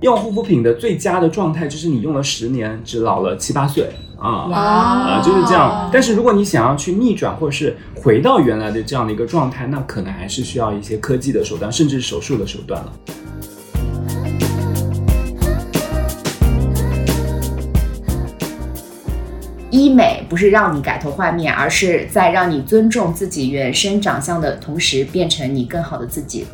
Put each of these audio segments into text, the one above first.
用护肤品的最佳的状态就是你用了十年，只老了七八岁啊。啊，就是这样。但是如果你想要去逆转，或者是回到原来的这样的一个状态，那可能还是需要一些科技的手段，甚至手术的手段了。医美不是让你改头换面，而是在让你尊重自己原生长相的同时，变成你更好的自己。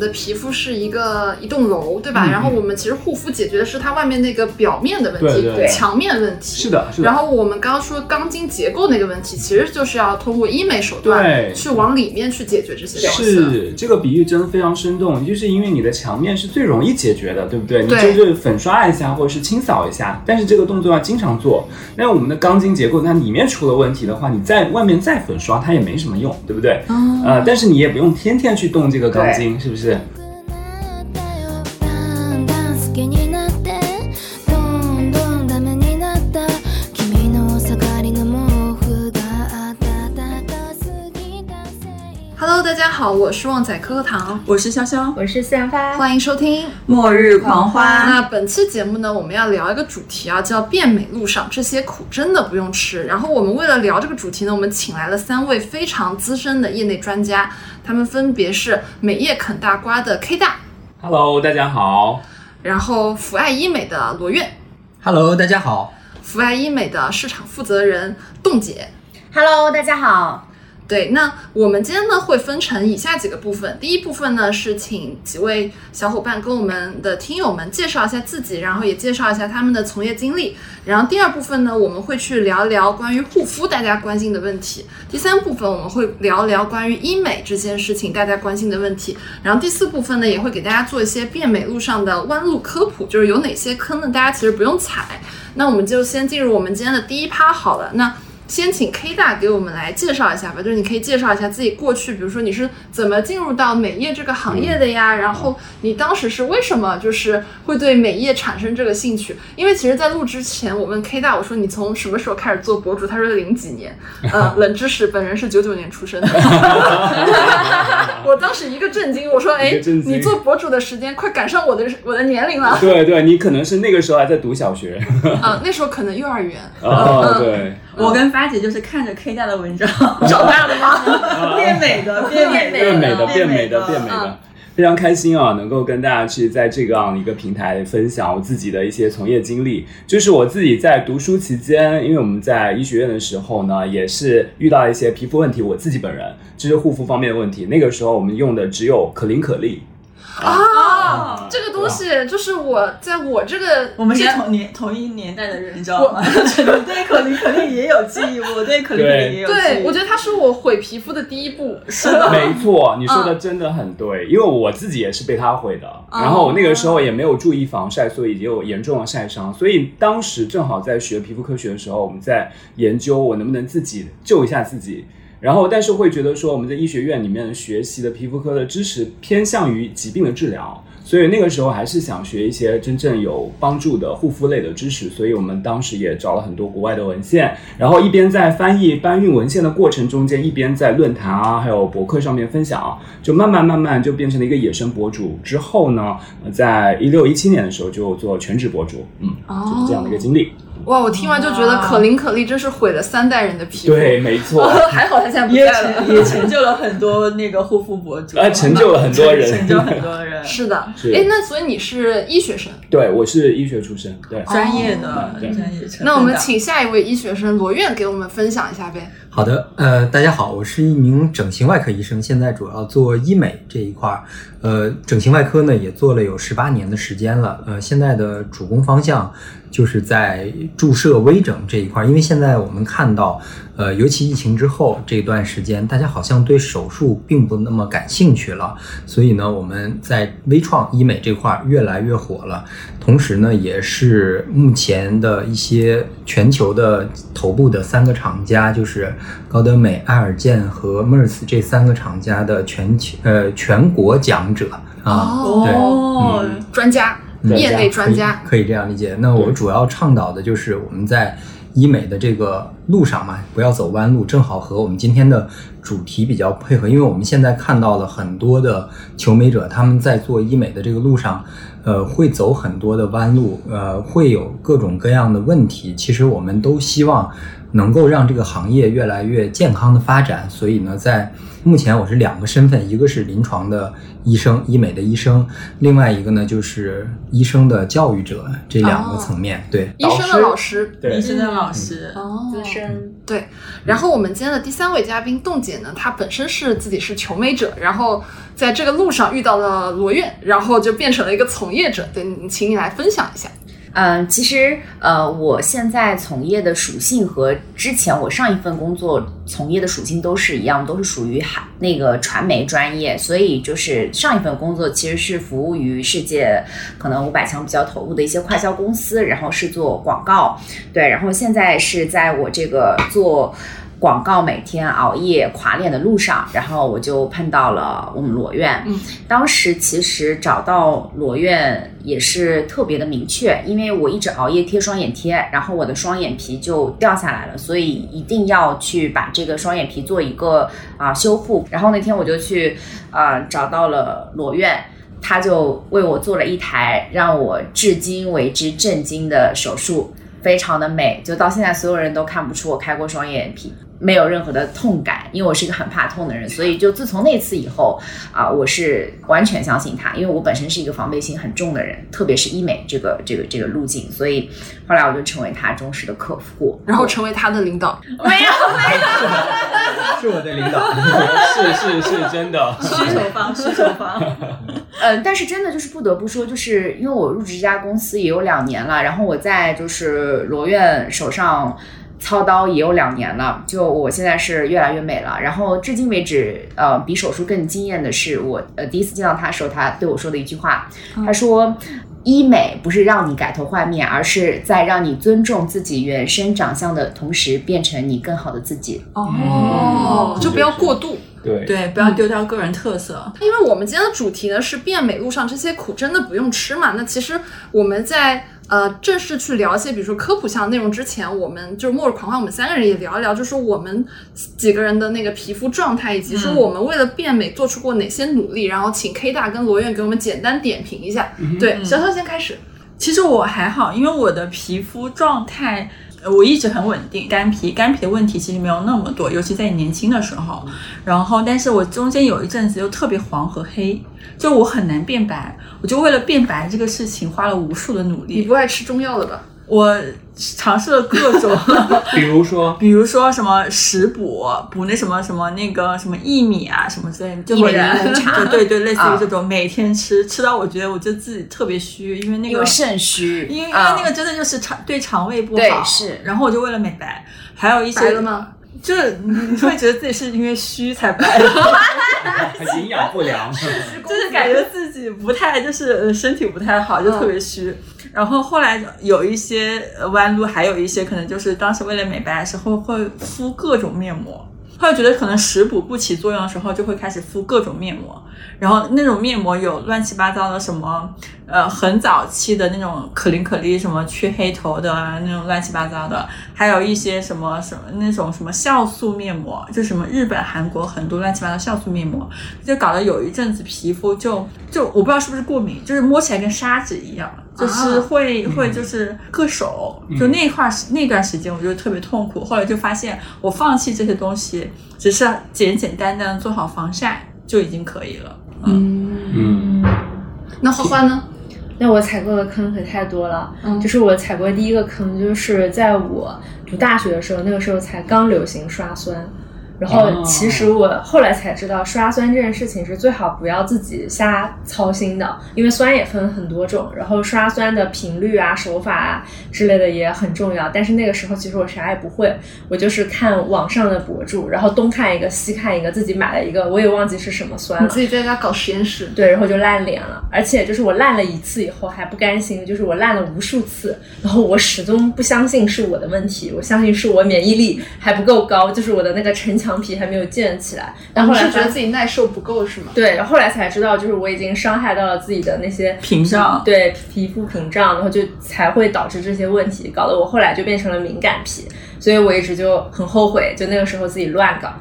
的皮肤是一个一栋楼，对吧？然后我们其实护肤解决的是它外面那个表面的问题，墙面问题。是的，是的。然后我们刚刚说钢筋结构那个问题，其实就是要通过医美手段去往里面去解决这些东西。是这个比喻真的非常生动，就是因为你的墙面是最容易解决的，对不对？你就是粉刷一下或者是清扫一下，但是这个动作要经常做。那我们的钢筋结构，那里面出了问题的话，你在外面再粉刷它也没什么用，对不对？呃，但是你也不用天天去动这个钢筋。是不是？好，我是旺仔可可糖，我是潇潇，我是四阳花，欢迎收听末日狂欢。那本期节目呢，我们要聊一个主题啊，叫变美路上这些苦真的不用吃。然后我们为了聊这个主题呢，我们请来了三位非常资深的业内专家，他们分别是美业啃大瓜的 K 大，Hello，大家好。然后福爱医美的罗苑，Hello，大家好。福爱医美的市场负责人冻姐，Hello，大家好。对，那我们今天呢会分成以下几个部分。第一部分呢是请几位小伙伴跟我们的听友们介绍一下自己，然后也介绍一下他们的从业经历。然后第二部分呢，我们会去聊聊关于护肤大家关心的问题。第三部分我们会聊聊关于医美这件事情大家关心的问题。然后第四部分呢，也会给大家做一些变美路上的弯路科普，就是有哪些坑呢？大家其实不用踩。那我们就先进入我们今天的第一趴好了。那先请 K 大给我们来介绍一下吧，就是你可以介绍一下自己过去，比如说你是怎么进入到美业这个行业的呀？然后你当时是为什么就是会对美业产生这个兴趣？因为其实，在录之前，我问 K 大，我说你从什么时候开始做博主？他说零几年。呃，冷知识，本人是九九年出生的。我当时一个震惊，我说，哎，你做博主的时间快赶上我的我的年龄了。对对，你可能是那个时候还在读小学。啊，那时候可能幼儿园。哦，对。我跟发姐就是看着 K 大的文章 长大的吗？变美的，变美的，变美的，变美的，变美的，非常开心啊！能够跟大家去在这个样一个平台分享我自己的一些从业经历。就是我自己在读书期间，因为我们在医学院的时候呢，也是遇到一些皮肤问题。我自己本人就是护肤方面的问题，那个时候我们用的只有可伶可俐。啊，这个东西就是我在我这个，我们是同年同一年代的人，你知道吗？对可伶可俐也有记忆，我对可伶可俐也有记忆。对，我觉得它是我毁皮肤的第一步。是的，没错，你说的真的很对，因为我自己也是被它毁的。然后我那个时候也没有注意防晒，所以也有严重的晒伤。所以当时正好在学皮肤科学的时候，我们在研究我能不能自己救一下自己。然后，但是会觉得说，我们在医学院里面学习的皮肤科的知识偏向于疾病的治疗，所以那个时候还是想学一些真正有帮助的护肤类的知识。所以我们当时也找了很多国外的文献，然后一边在翻译搬运文献的过程中间，一边在论坛啊，还有博客上面分享，就慢慢慢慢就变成了一个野生博主。之后呢，在一六一七年的时候就做全职博主，嗯，就是这样的一个经历。哇，我听完就觉得可伶可俐真是毁了三代人的皮肤。对，没错。还好他现在不在了，也成就了很多那个护肤博主，啊，成就了很多人，成就很多人。是的，哎，那所以你是医学生？对，我是医学出身，对，专业的专业。那我们请下一位医学生罗院给我们分享一下呗。好的，呃，大家好，我是一名整形外科医生，现在主要做医美这一块儿。呃，整形外科呢也做了有十八年的时间了。呃，现在的主攻方向就是在注射微整这一块儿，因为现在我们看到，呃，尤其疫情之后这段时间，大家好像对手术并不那么感兴趣了，所以呢，我们在微创医美这块儿越来越火了。同时呢，也是目前的一些全球的头部的三个厂家，就是高德美、爱尔健和 Merce 这三个厂家的全球呃全国讲者啊，对，嗯，专家，业内专家，可以这样理解。那我主要倡导的就是我们在医美的这个路上嘛，不要走弯路，正好和我们今天的主题比较配合，因为我们现在看到了很多的求美者，他们在做医美的这个路上，呃，会走很多的弯路，呃，会有各种各样的问题。其实我们都希望能够让这个行业越来越健康的发展，所以呢，在目前我是两个身份，一个是临床的医生、医美的医生，另外一个呢就是医生的教育者，这两个层面。对，医生的老师，对。医生的老师，哦，资深。对，然后我们今天的第三位嘉宾冻姐呢，她本身是自己是求美者，然后在这个路上遇到了罗院，然后就变成了一个从业者。对，你请你来分享一下。嗯，其实呃，我现在从业的属性和之前我上一份工作从业的属性都是一样，都是属于海那个传媒专业，所以就是上一份工作其实是服务于世界可能五百强比较头部的一些快销公司，然后是做广告，对，然后现在是在我这个做。广告每天熬夜垮脸的路上，然后我就碰到了我们罗院。嗯，当时其实找到罗院也是特别的明确，因为我一直熬夜贴双眼贴，然后我的双眼皮就掉下来了，所以一定要去把这个双眼皮做一个啊、修复。然后那天我就去啊、找到了罗院。他就为我做了一台让我至今为之震惊的手术，非常的美，就到现在所有人都看不出我开过双眼皮，没有任何的痛感，因为我是一个很怕痛的人，所以就自从那次以后啊、我是完全相信他，因为我本身是一个防备心很重的人，特别是医美这个这个这个路径，所以后来我就成为他忠实的客户，然后成为他的领导，没有没有，是我的领导。是是是真的。需求方，需求方，嗯，但是真的就是不得不说，就是因为我入职这家公司也有两年了，然后我在就是罗院手上操刀也有两年了，就我现在是越来越美了。然后至今为止，呃，比手术更惊艳的是我呃第一次见到他的时候，他对我说的一句话，他说。医美不是让你改头换面，而是在让你尊重自己原生长相的同时，变成你更好的自己。哦，就不要过度。对对，不要丢掉个人特色。因为我们今天的主题呢是变美路上这些苦真的不用吃嘛。那其实我们在呃正式去聊一些比如说科普项的内容之前，我们就是末日狂欢，我们三个人也聊一聊，就是我们几个人的那个皮肤状态，以及说我们为了变美做出过哪些努力。然后请 K 大跟罗院给我们简单点评一下。对，潇潇先开始。其实我还好，因为我的皮肤状态。呃我一直很稳定，干皮干皮的问题其实没有那么多，尤其在你年轻的时候。然后，但是我中间有一阵子又特别黄和黑，就我很难变白，我就为了变白这个事情花了无数的努力。你不爱吃中药了吧？我尝试了各种，比如说，比如说什么食补，补那什么什么那个什么薏米啊什么之类的，就每柠檬茶。对对对，类似啊。于这种，每天吃，吃到我觉得我就自己特别虚，因为那个肾虚，因为因为啊。那个真的就是肠对肠胃不好，对是。然后我就为了美白，还有一些白了？吗？就是你会觉得自己是因为虚才白。的，营养不良，就是感觉自己不太就是呃身体不太好，就特别虚。然后后来有一些弯路，还有一些可能就是当时为了美白的时候会敷各种面膜。后来觉得可能食补不起作用的时候，就会开始敷各种面膜，然后那种面膜有乱七八糟的什么，呃，很早期的那种可伶可俐什么去黑头的啊那种乱七八糟的，还有一些什么什么那种什么酵素面膜，就什么日本、韩国很多乱七八糟酵素面膜，就搞得有一阵子皮肤就就我不知道是不是过敏，就是摸起来跟砂纸一样，就是会、会就是硌手，就那块那段时间我就特别痛苦，后来就发现我放弃这些东西，只是简简单单做好防晒就已经可以了。嗯，那花花呢？那我踩过的坑可太多了，嗯就是我踩过第一个坑，就是在我读大学的时候，那个时候才刚流行刷酸。然后哦其实我后来才知道，刷酸这件事情是最好不要自己瞎操心的，因为酸也分很多种，然后刷酸的频率啊、手法啊之类的也很重要。但是那个时候其实我啥也不会，我就是看网上的博主，然后东看一个西看一个，自己买了一个，我也忘记是什么酸了。你自己在家搞实验室。对，然后就烂脸了，而且就是我烂了一次以后还不甘心，就是我烂了无数次，然后我始终不相信是我的问题，我相信是我免疫力还不够高，就是我的那个城墙皮还没有建起来。然后是觉得自己耐受不够是吗？对，然后后来才知道，就是我已经伤害到了自己的那些屏障对皮肤屏障，然后就才会导致这些问题，搞得我后来就变成了敏感皮，所以我一直就很后悔，就那个时候自己乱搞。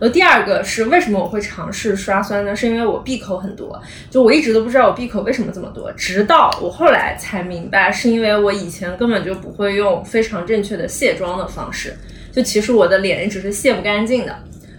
然后第二个是为什么我会尝试刷酸呢？是因为我闭口很多，就我一直都不知道我闭口为什么这么多，直到我后来才明白，是因为我以前根本就不会用非常正确的卸妆的方式，就其实我的脸一直是卸不干净的。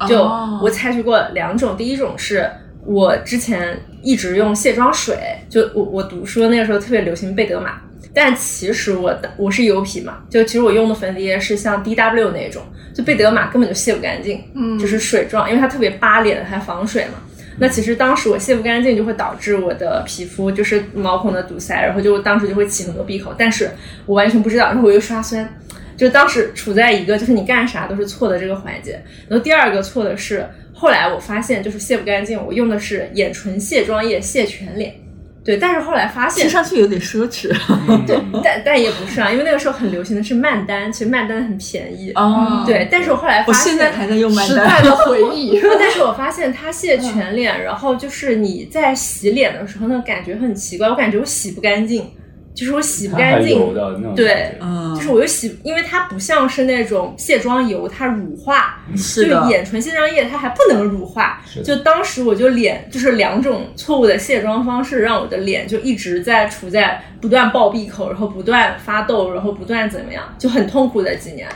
就哦我采取过两种，第一种是我之前一直用卸妆水，就我我读书那个时候特别流行贝德玛，但其实我的我是油皮嘛，就其实我用的粉底液是像 DW 那种，就贝德玛根本就卸不干净，嗯就是水状，因为它特别扒脸还防水嘛。那其实当时我卸不干净，就会导致我的皮肤就是毛孔的堵塞，然后就当时就会起很多闭口，但是我完全不知道，然后我又刷酸，就当时处在一个就是你干啥都是错的这个环节。然后第二个错的是，后来我发现就是卸不干净，我用的是眼唇卸妆液卸全脸。对，但是后来发现听，上去有点奢侈。对，但但也不是啊，因为那个时候很流行的是曼丹，其实曼丹很便宜。哦对，但是我后来发现我现，现在还在用曼丹。时代的回忆。但是我发现它卸全脸，然后就是你在洗脸的时候呢，感觉很奇怪，我感觉我洗不干净，就是我洗不干净对嗯，就是我又洗，因为它不像是那种卸妆油，它乳化，是就眼唇卸妆液它还不能乳化是，就当时我就脸就是两种错误的卸妆方式，让我的脸就一直在处在不断爆闭口，然后不断发痘，然后不断怎么样，就很痛苦的几年。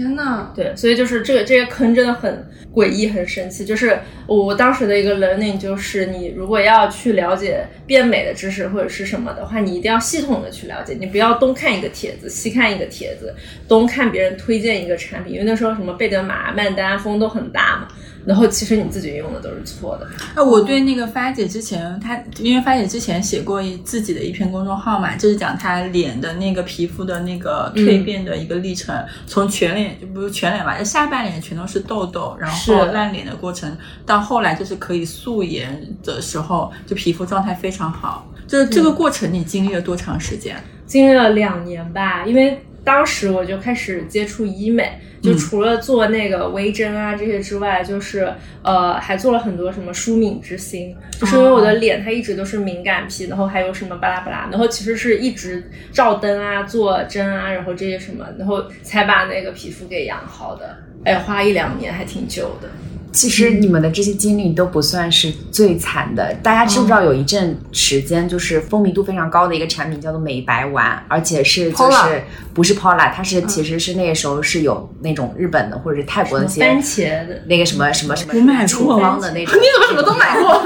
天呐，对，所以就是这个这些坑真的很诡异，很神奇。就是我当时的一个 learning 就是，你如果要去了解变美的知识或者是什么的话，你一定要系统的去了解，你不要东看一个帖子，西看一个帖子，东看别人推荐一个产品，因为那时候什么贝德玛、曼丹风都很大嘛，然后其实你自己用的都是错的。那我对那个发姐之前，她因为发姐之前写过一自己的一篇公众号嘛，就是讲她脸的那个皮肤的那个蜕变的一个历程，从全脸就不是全脸吧，就下半脸全都是痘痘，然后烂脸的过程，到后来就是可以素颜的时候，就皮肤状态非常好。就是这个过程，你经历了多长时间？经历了两年吧，因为当时我就开始接触医美，就除了做那个微针啊这些之外，就是呃还做了很多什么舒敏之星，就是因为我的脸它一直都是敏感皮，然后还有什么巴拉巴拉，然后其实是一直照灯啊、做针啊，然后这些什么，然后才把那个皮肤给养好的。哎，花一两年还挺久的。其实你们的这些经历都不算是最惨的。大家知不知道有一阵时间就是风靡度非常高的一个产品叫做美白丸，而且是就是不是 Pola，它是其实是那个时候是有那种日本的或者是泰国的那些番茄的？那个什么什么什么我买过处方的那种，你怎么什么都买过？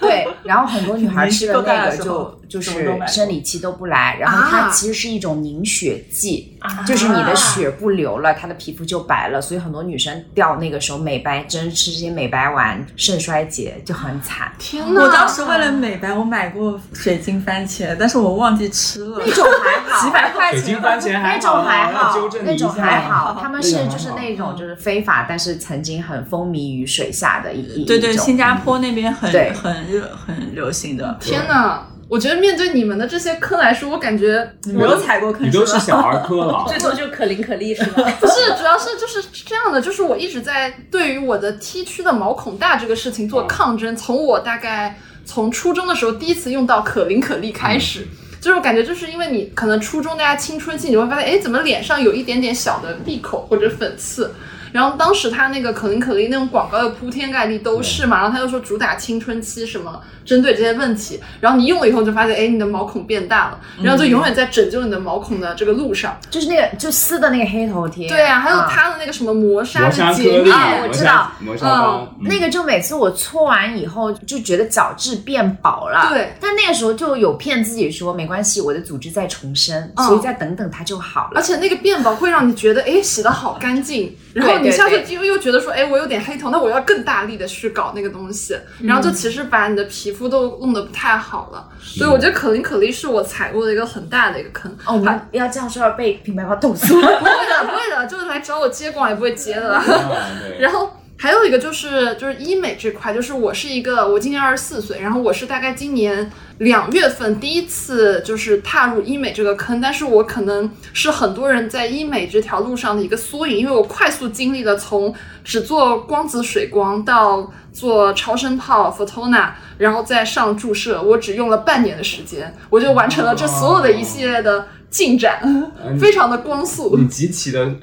对，然后很多女孩吃了那个就就什么都买过是生理期都不来，然后它啊。其实是一种凝血剂，啊。就是你的血不流了，她的皮肤就白了，所以很多女生掉那个时候美白针吃这些美白丸，肾衰竭就很惨。天呐！我当时为了美白，我买过水晶番茄，但是我忘记吃了。那种还好，几百块钱。水晶，番茄还那种还好那种还好，他们是就是那种就是非法，但是曾经很风靡于水下的一一对对，新加坡那边很很热很流行的。天呐！我觉得面对你们的这些坑来说，我感觉你没有踩过坑你都是小儿科了。最多就可伶可俐是吧？不是，主要是就是这样的，就是我一直在对于我的 T 区的毛孔大这个事情做抗争。从我大概从初中的时候第一次用到可伶可俐开始，就是我感觉就是因为你可能初中大家青春期，你会发现，哎，怎么脸上有一点点小的闭口或者粉刺。然后当时他那个可伶可俐那种广告又铺天盖地都是嘛，然后他又说主打青春期什么，针对这些问题，然后你用了以后就发现，哎，你的毛孔变大了，然后就永远在拯救你的毛孔的这个路上。就是那个就撕的那个黑头贴，对啊，还有嗯它的那个什么磨砂的洁，面，啊我知道磨砂膏，嗯那个就每次我搓完以后就觉得角质变薄了，对但那个时候就有骗自己说没关系，我的组织在重生，嗯所以再等等它就好了。而且那个变薄会让你觉得，哎，洗的好干净，然后你下次对又又觉得说，哎，我有点黑头，那我要更大力的去搞那个东西，然后就其实把你的皮肤都弄得不太好了。所以我觉得可伶可俐是我踩过的一个很大的一个坑。哦，我们要这样说要被品牌方投诉。不会的，不会的，就是来找我接广也不会接的 然后还有一个就是就是医美这块，就是我是一个我今年二十四岁，然后我是大概今年两月份第一次就是踏入医美这个坑，但是我可能是很多人在医美这条路上的一个缩影，因为我快速经历了从只做光子水光到做超声炮 Photona，然后再上注射，我只用了半年的时间，我就完成了这所有的一系列的进展，嗯非常的光速。你集齐了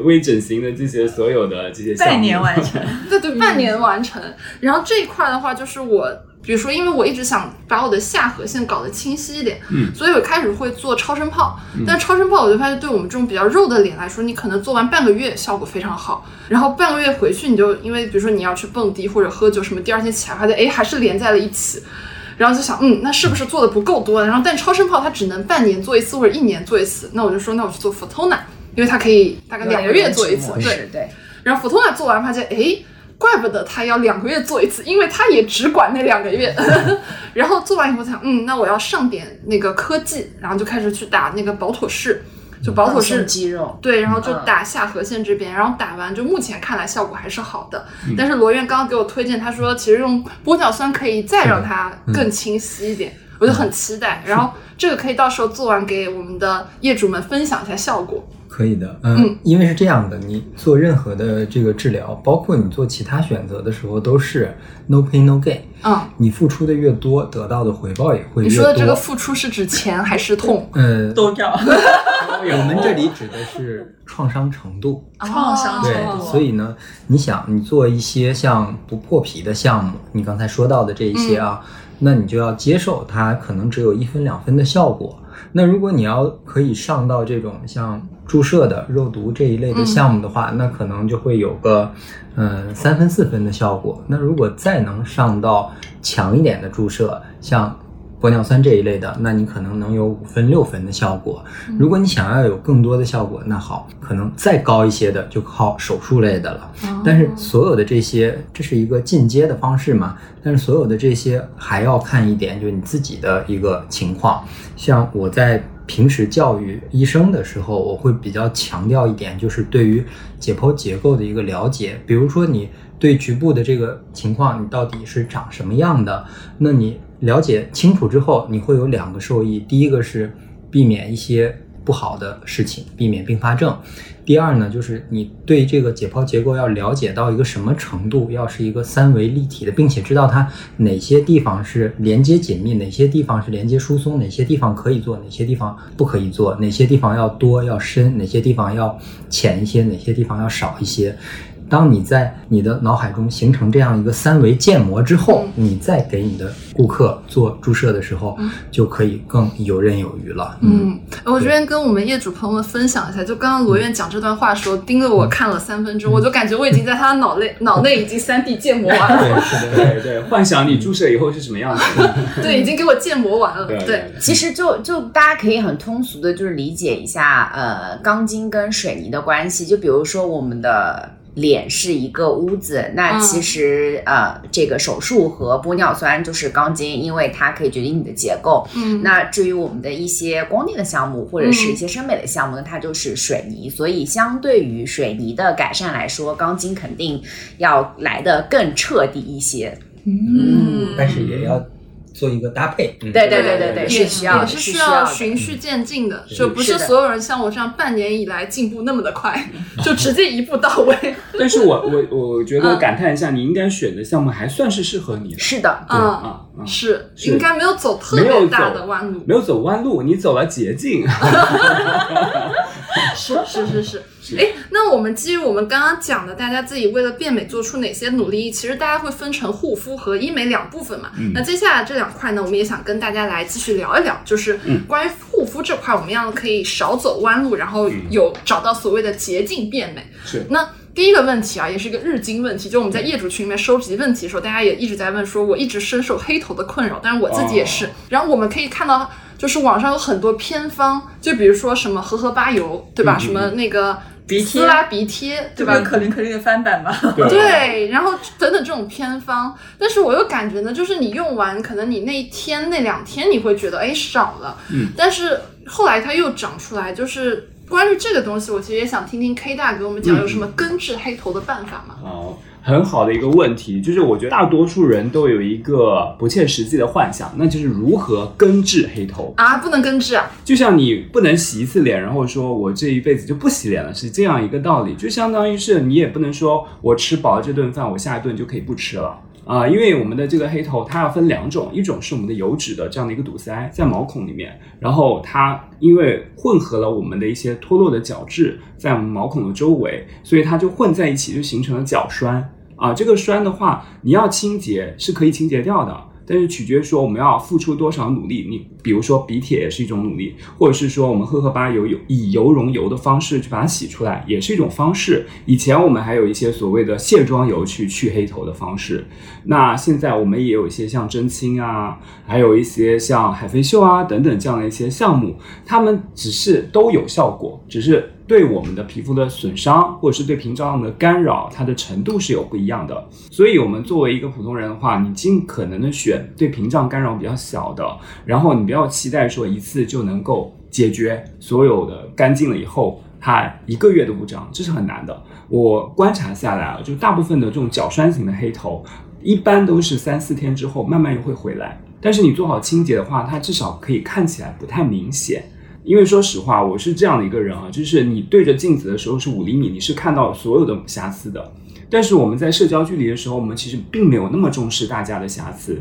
微整形的这些所有的这些半年完成。对对，半年完成。然后这一块的话，就是我，比如说，因为我一直想把我的下颌线搞得清晰一点，嗯所以我开始会做超声炮。但超声炮我就发现，对我们这种比较肉的脸来说，你可能做完半个月效果非常好，然后半个月回去你就因为比如说你要去蹦迪或者喝酒什么，第二天起来发现哎还是连在了一起。然后就想，嗯，那是不是做的不够多？然后但超声炮它只能半年做一次或者一年做一次，那我就说，那我去做 Fotona，因为它可以大概两个月做一次，对，是对，然后 Fotona 做完发现，哎，怪不得他要两个月做一次，因为他也只管那两个月。然后做完以后想，嗯，那我要上点那个科技，然后就开始去打那个保妥适，就保妥适松肌肉。对，然后就嗯打下颌线这边，然后打完就目前看来效果还是好的。但是罗院刚刚给我推荐，他说其实用玻尿酸可以再让它更清晰一点，我就很期待。然后这个可以到时候做完给我们的业主们分享一下效果。可以的，嗯，因为是这样的，你做任何的这个治疗，包括你做其他选择的时候，都是 no pain no gain。嗯，你付出的越多，得到的回报也会越多。你说的这个付出是指钱还是痛？呃，都要 我们这里指的是创伤程度。创伤对程度，所以呢，你想，你做一些像不破皮的项目，你刚才说到的这一些啊，那你就要接受它可能只有一分两分的效果。那如果你要可以上到这种像注射的肉毒这一类的项目的话，那可能就会有个嗯三分四分的效果。那如果再能上到强一点的注射，像玻尿酸这一类的，那你可能能有五分六分的效果。如果你想要有更多的效果，那好，可能再高一些的就靠手术类的了。但是所有的这些，这是一个进阶的方式嘛？但是所有的这些还要看一点，就是你自己的一个情况。像我在平时教育医生的时候，我会比较强调一点，就是对于解剖结构的一个了解。比如说你对局部的这个情况，你到底是长什么样的？那你了解清楚之后，你会有两个受益。第一个是避免一些不好的事情，避免并发症。第二呢，就是你对这个解剖结构要了解到一个什么程度，要是一个三维立体的，并且知道它哪些地方是连接紧密，哪些地方是连接疏松，哪些地方可以做，哪些地方不可以做，哪些地方要多要深，哪些地方要浅一些，哪些地方要少一些。当你在你的脑海中形成这样一个三维建模之后，你再给你的顾客做注射的时候，就可以更游刃有余了。嗯，我这边跟我们业主朋友们分享一下，就刚刚罗院讲这段话的时候，盯着我看了三分钟，我就感觉我已经在他的脑内 脑内已经三 D 建模完了，对，是的，对对，幻想你注射以后是什么样子。对，已经给我建模完了，对对，其实就就大家可以很通俗的，就是理解一下，呃，钢筋跟水泥的关系。就比如说我们的脸是一个屋子，那嗯。其实、呃，这个手术和玻尿酸就是钢筋，因为它可以决定你的结构。嗯，那至于我们的一些光电的项目或者是一些生美的项目呢，它就是水泥，所以相对于水泥的改善来说，钢筋肯定要来的更彻底一些。嗯。但是也要做一个搭配。嗯对对对对对，也是需要，也是需要。循序渐进的，就不是所有人像我这样半年以来进步那么的快，就直接一步到位。但是我我我觉得嗯感叹一下，你应该选的项目还算是适合你的。是的，嗯，啊啊，是是应该没有走特别大的弯路。没有走弯路，你走了捷径。是是是是，哎，那我们基于我们刚刚讲的，大家自己为了变美做出哪些努力，其实大家会分成护肤和医美两部分嘛。嗯那接下来这两块呢，我们也想跟大家来继续聊一聊，就是嗯关于护肤这块，我们要可以少走弯路，然后有找到所谓的捷径变美。是那第一个问题啊，也是一个日经问题，就我们在业主群里面收集问题的时候，大家也一直在问说，我一直深受黑头的困扰，但是我自己也是。哦然后我们可以看到，就是网上有很多偏方，就比如说什么荷荷巴油，对吧？什么那个鼻贴撕拉鼻贴，对吧？可伶可俐的翻版嘛？对，然后等等这种偏方，但是我又感觉呢，就是你用完，可能你那一天那两天你会觉得哎少了，嗯，但是后来它又长出来，就是关于这个东西，我其实也想听听 K 大给我们讲有什么根治黑头的办法吗？哦，很好的一个问题，就是我觉得大多数人都有一个不切实际的幻想，那就是如何根治黑头。啊，不能根治啊，就像你不能洗一次脸，然后说我这一辈子就不洗脸了，是这样一个道理。就相当于是你也不能说我吃饱了这顿饭，我下一顿就可以不吃了。啊、因为我们的这个黑头它要分两种，一种是我们的油脂的这样的一个堵塞在毛孔里面，然后它因为混合了我们的一些脱落的角质在我们毛孔的周围，所以它就混在一起，就形成了角栓啊。这个栓的话，你要清洁是可以清洁掉的。但是取决于说我们要付出多少努力，你比如说鼻铁也是一种努力，或者是说我们荷荷巴油有以油溶油的方式去把它洗出来，也是一种方式。以前我们还有一些所谓的卸妆油去去黑头的方式，那现在我们也有一些像针清啊，还有一些像海飞秀啊等等这样的一些项目，它们只是都有效果，只是对我们的皮肤的损伤或者是对屏障的干扰，它的程度是有不一样的。所以，我们作为一个普通人的话，你尽可能的选对屏障干扰比较小的，然后你不要期待说一次就能够解决所有的干净了以后，它一个月都不长，这是很难的。我观察下来啊，就大部分的这种角栓型的黑头，一般都是三四天之后慢慢又会回来。但是你做好清洁的话，它至少可以看起来不太明显。因为说实话，我是这样的一个人啊，就是你对着镜子的时候是五厘米，你是看到所有的瑕疵的。但是我们在社交距离的时候，我们其实并没有那么重视大家的瑕疵，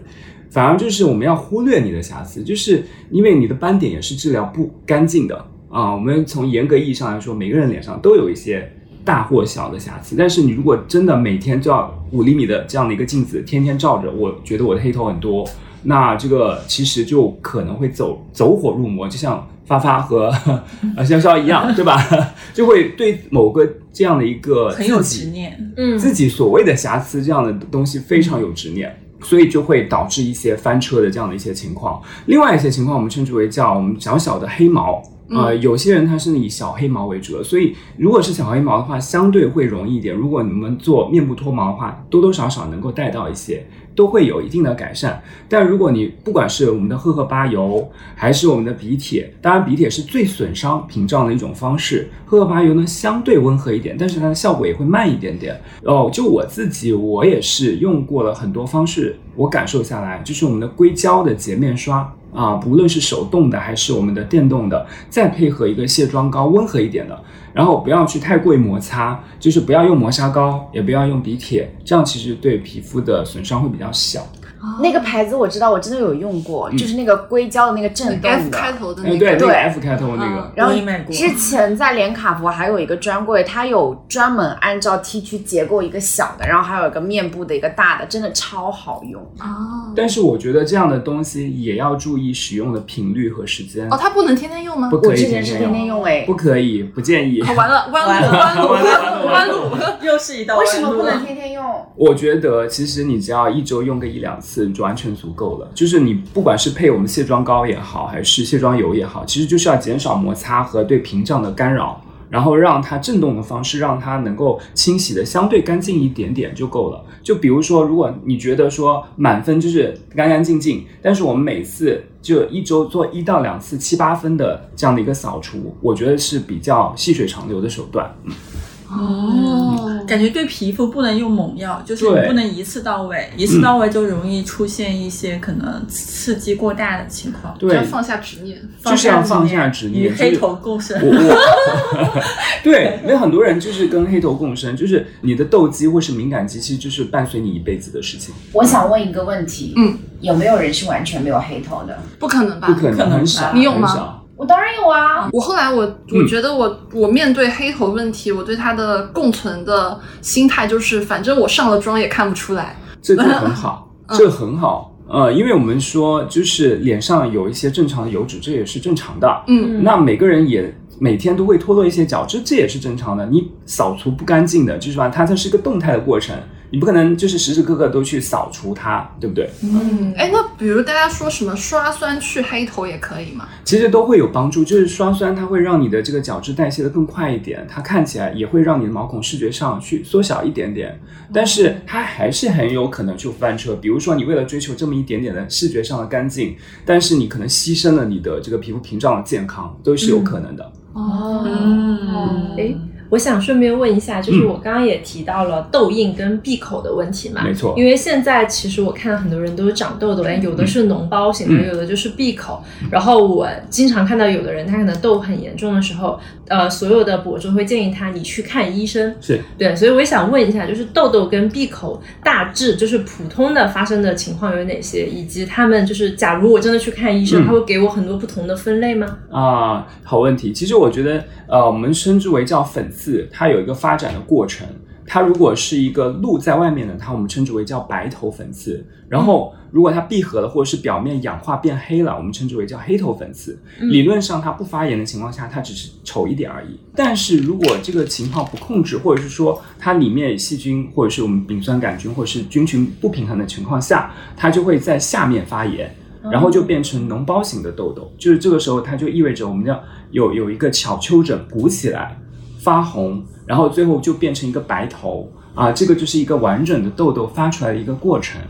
反而就是我们要忽略你的瑕疵，就是因为你的斑点也是治疗不干净的啊。我们从严格意义上来说，每个人脸上都有一些大或小的瑕疵。但是你如果真的每天都要五厘米的这样的一个镜子，天天照着，我觉得我的黑头很多，那这个其实就可能会走走火入魔，就像发发和呃潇潇一样，对吧？就会对某个这样的一个很有执念。嗯，自己所谓的瑕疵这样的东西非常有执念，所以就会导致一些翻车的这样的一些情况。另外一些情况，我们称之为叫我们小小的黑毛。呃，有些人他是以小黑毛为主的，所以如果是小黑毛的话，相对会容易一点。如果你们做面部脱毛的话，多多少少能够带到一些，都会有一定的改善。但如果你不管是我们的荷荷巴油，还是我们的鼻贴，当然鼻贴是最损伤屏障的一种方式，荷荷巴油呢相对温和一点，但是它的效果也会慢一点点。哦，就我自己，我也是用过了很多方式，我感受下来，就是我们的硅胶的洁面刷。啊，不论是手动的还是我们的电动的，再配合一个卸妆膏，温和一点的，然后不要去太过于摩擦，就是不要用磨砂膏，也不要用鼻贴，这样其实对皮肤的损伤会比较小。那个牌子我知道，我真的有用过，就是那个硅胶的那个震动 F 的。开头的哎，对，那个，那个对 F 开头那个，然后我也买过之前在连卡佛还有一个专柜，它有专门按照 T 区结构一个小的，然后还有一个面部的一个大的，真的超好用。哦但是我觉得这样的东西也要注意使用的频率和时间，哦，它不能天天用吗不？可以我之前是天天用，用哎，不可以，不建议。哦完了，弯路，完了弯路，完了弯路，弯路。又是一道为什么不能天天用？我觉得其实你只要一周用个一两次就完全足够了。就是你不管是配我们卸妆膏也好，还是卸妆油也好，其实就是要减少摩擦和对屏障的干扰，然后让它震动的方式让它能够清洗的相对干净一点点就够了。就比如说，如果你觉得说满分就是干干净净，但是我们每次就一周做一到两次七八分的这样的一个扫除，我觉得是比较细水长流的手段。嗯哦，感觉对皮肤不能用猛药，就是你不能一次到位，一次到位就容易出现一些可能刺激过大的情况。对就要，放下执念。就是要放下执念，与黑头共生。对，有很多人就是跟黑头共生，就是你的痘肌或是敏感肌，其实就是伴随你一辈子的事情，我想问一个问题，嗯，有没有人是完全没有黑头的？不可能吧？不可能很少，你有吗我当然有啊，我后来我我觉得我、我面对黑头问题，我对它的共存的心态就是，反正我上了妆也看不出来。这就很好，这很好。呃，因为我们说，就是脸上有一些正常的油脂，这也是正常的。嗯，那每个人也每天都会脱落一些角质，这也是正常的。你扫除不干净的，就是吧，它这是一个动态的过程，你不可能就是时时刻刻都去扫除它，对不对？嗯，哎，那比如大家说什么刷酸去黑头也可以吗？其实都会有帮助，就是刷酸，它会让你的这个角质代谢的更快一点，它看起来也会让你的毛孔视觉上去缩小一点点，但是它还是很有可能去翻车。比如说，你为了追求这么一点点的视觉上的干净，但是你可能牺牲了你的这个皮肤屏障的健康，都是有可能的。哦，嗯，诶，我想顺便问一下，就是我刚刚也提到了痘印跟闭口的问题嘛，没错因为现在其实我看很多人都是长痘痘，哎，有的是脓包型的，嗯有的就是闭口。然后我经常看到有的人他可能痘很严重的时候，呃，所有的博主会建议他你去看医生。是对，所以我也想问一下，就是痘痘跟闭口大致就是普通的发生的情况有哪些，以及他们就是假如我真的去看医生，嗯他会给我很多不同的分类吗？啊，好问题。其实我觉得，呃，我们称之为叫粉刺，它有一个发展的过程。它如果是一个露在外面的，它我们称之为叫白头粉刺。然后，如果它闭合了，或者是表面氧化变黑了，我们称之为叫黑头粉刺。理论上，它不发炎的情况下，它只是丑一点而已。但是如果这个情况不控制，或者是说它里面细菌或者是我们丙酸杆菌或者是菌群不平衡的情况下，它就会在下面发炎。然后就变成脓包型的痘痘，就是这个时候它就意味着我们要有有一个小丘疹鼓起来，发红，然后最后就变成一个白头啊，这个就是一个完整的痘痘发出来的一个过程。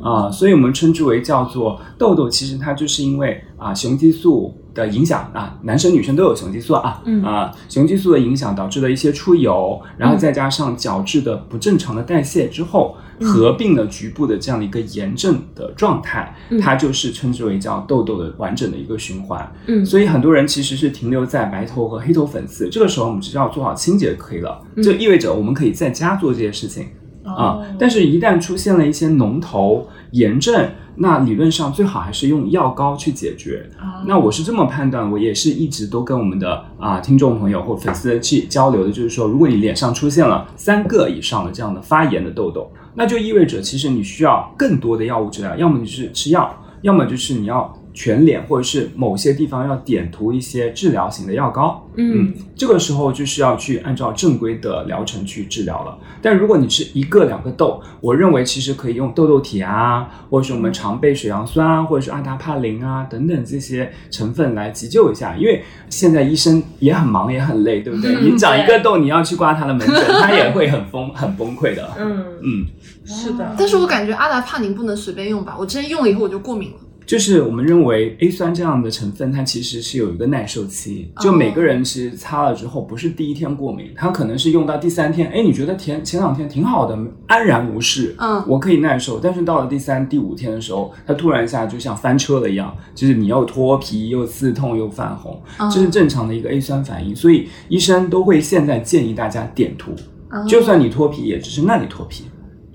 啊，所以我们称之为叫做痘痘，其实它就是因为啊雄激素的影响啊，男生女生都有雄激素啊，嗯啊雄激素的影响导致了一些出油，然后再加上角质的不正常的代谢之后，合并了局部的这样的一个炎症的状态，嗯它就是称之为叫痘痘的完整的一个循环。嗯所以很多人其实是停留在白头和黑头粉刺，这个时候我们只要做好清洁就可以了，嗯这意味着我们可以在家做这些事情。哦啊，但是，一旦出现了一些脓头、炎症，那理论上最好还是用药膏去解决。啊那我是这么判断，我也是一直都跟我们的啊听众朋友或粉丝去交流的，就是说，如果你脸上出现了三个以上的这样的发炎的痘痘，那就意味着其实你需要更多的药物治疗，要么你是吃药，要么就是你要全脸或者是某些地方要点涂一些治疗型的药膏。嗯这个时候就是要去按照正规的疗程去治疗了。但如果你是一个两个痘，我认为其实可以用痘痘体啊，或者是我们常备水杨酸啊，或者是阿达帕林啊等等这些成分来急救一下。因为现在医生也很忙也很累，对不对？嗯你长一个痘，你要去挂他的门诊，他也会很疯很崩溃的。嗯嗯，是的，但是我感觉阿达帕林不能随便用吧，我之前用了以后我就过敏了。就是我们认为 A 酸这样的成分，它其实是有一个耐受期。就每个人其实擦了之后，不是第一天过敏，它可能是用到第三天，哎，你觉得前前两天挺好的，安然无事，嗯我可以耐受。但是到了第三、第五天的时候，它突然一下就像翻车了一样，就是你又脱皮、又刺痛、又泛红，嗯这是正常的一个 A 酸反应。所以医生都会现在建议大家点涂，嗯就算你脱皮，也只是那里脱皮。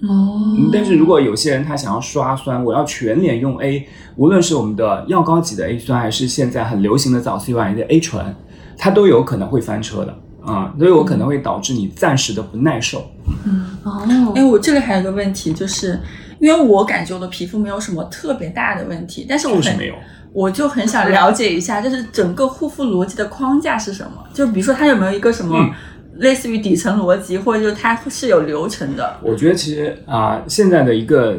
哦。嗯，但是如果有些人他想要刷酸，我要全脸用 A，无论是我们的药膏级的 A 酸，还是现在很流行的早 C 晚 A 的 A 醇，它都有可能会翻车的啊、都有可能会导致你暂时的不耐受。嗯。哦。哎，我这里还有一个问题，就是因为我感觉我的皮肤没有什么特别大的问题，但是我没有，我就很想了解一下，就是整个护肤逻辑的框架是什么？就比如说它有没有一个什么嗯类似于底层逻辑，或者就是它是有流程的？我觉得其实啊、现在的一个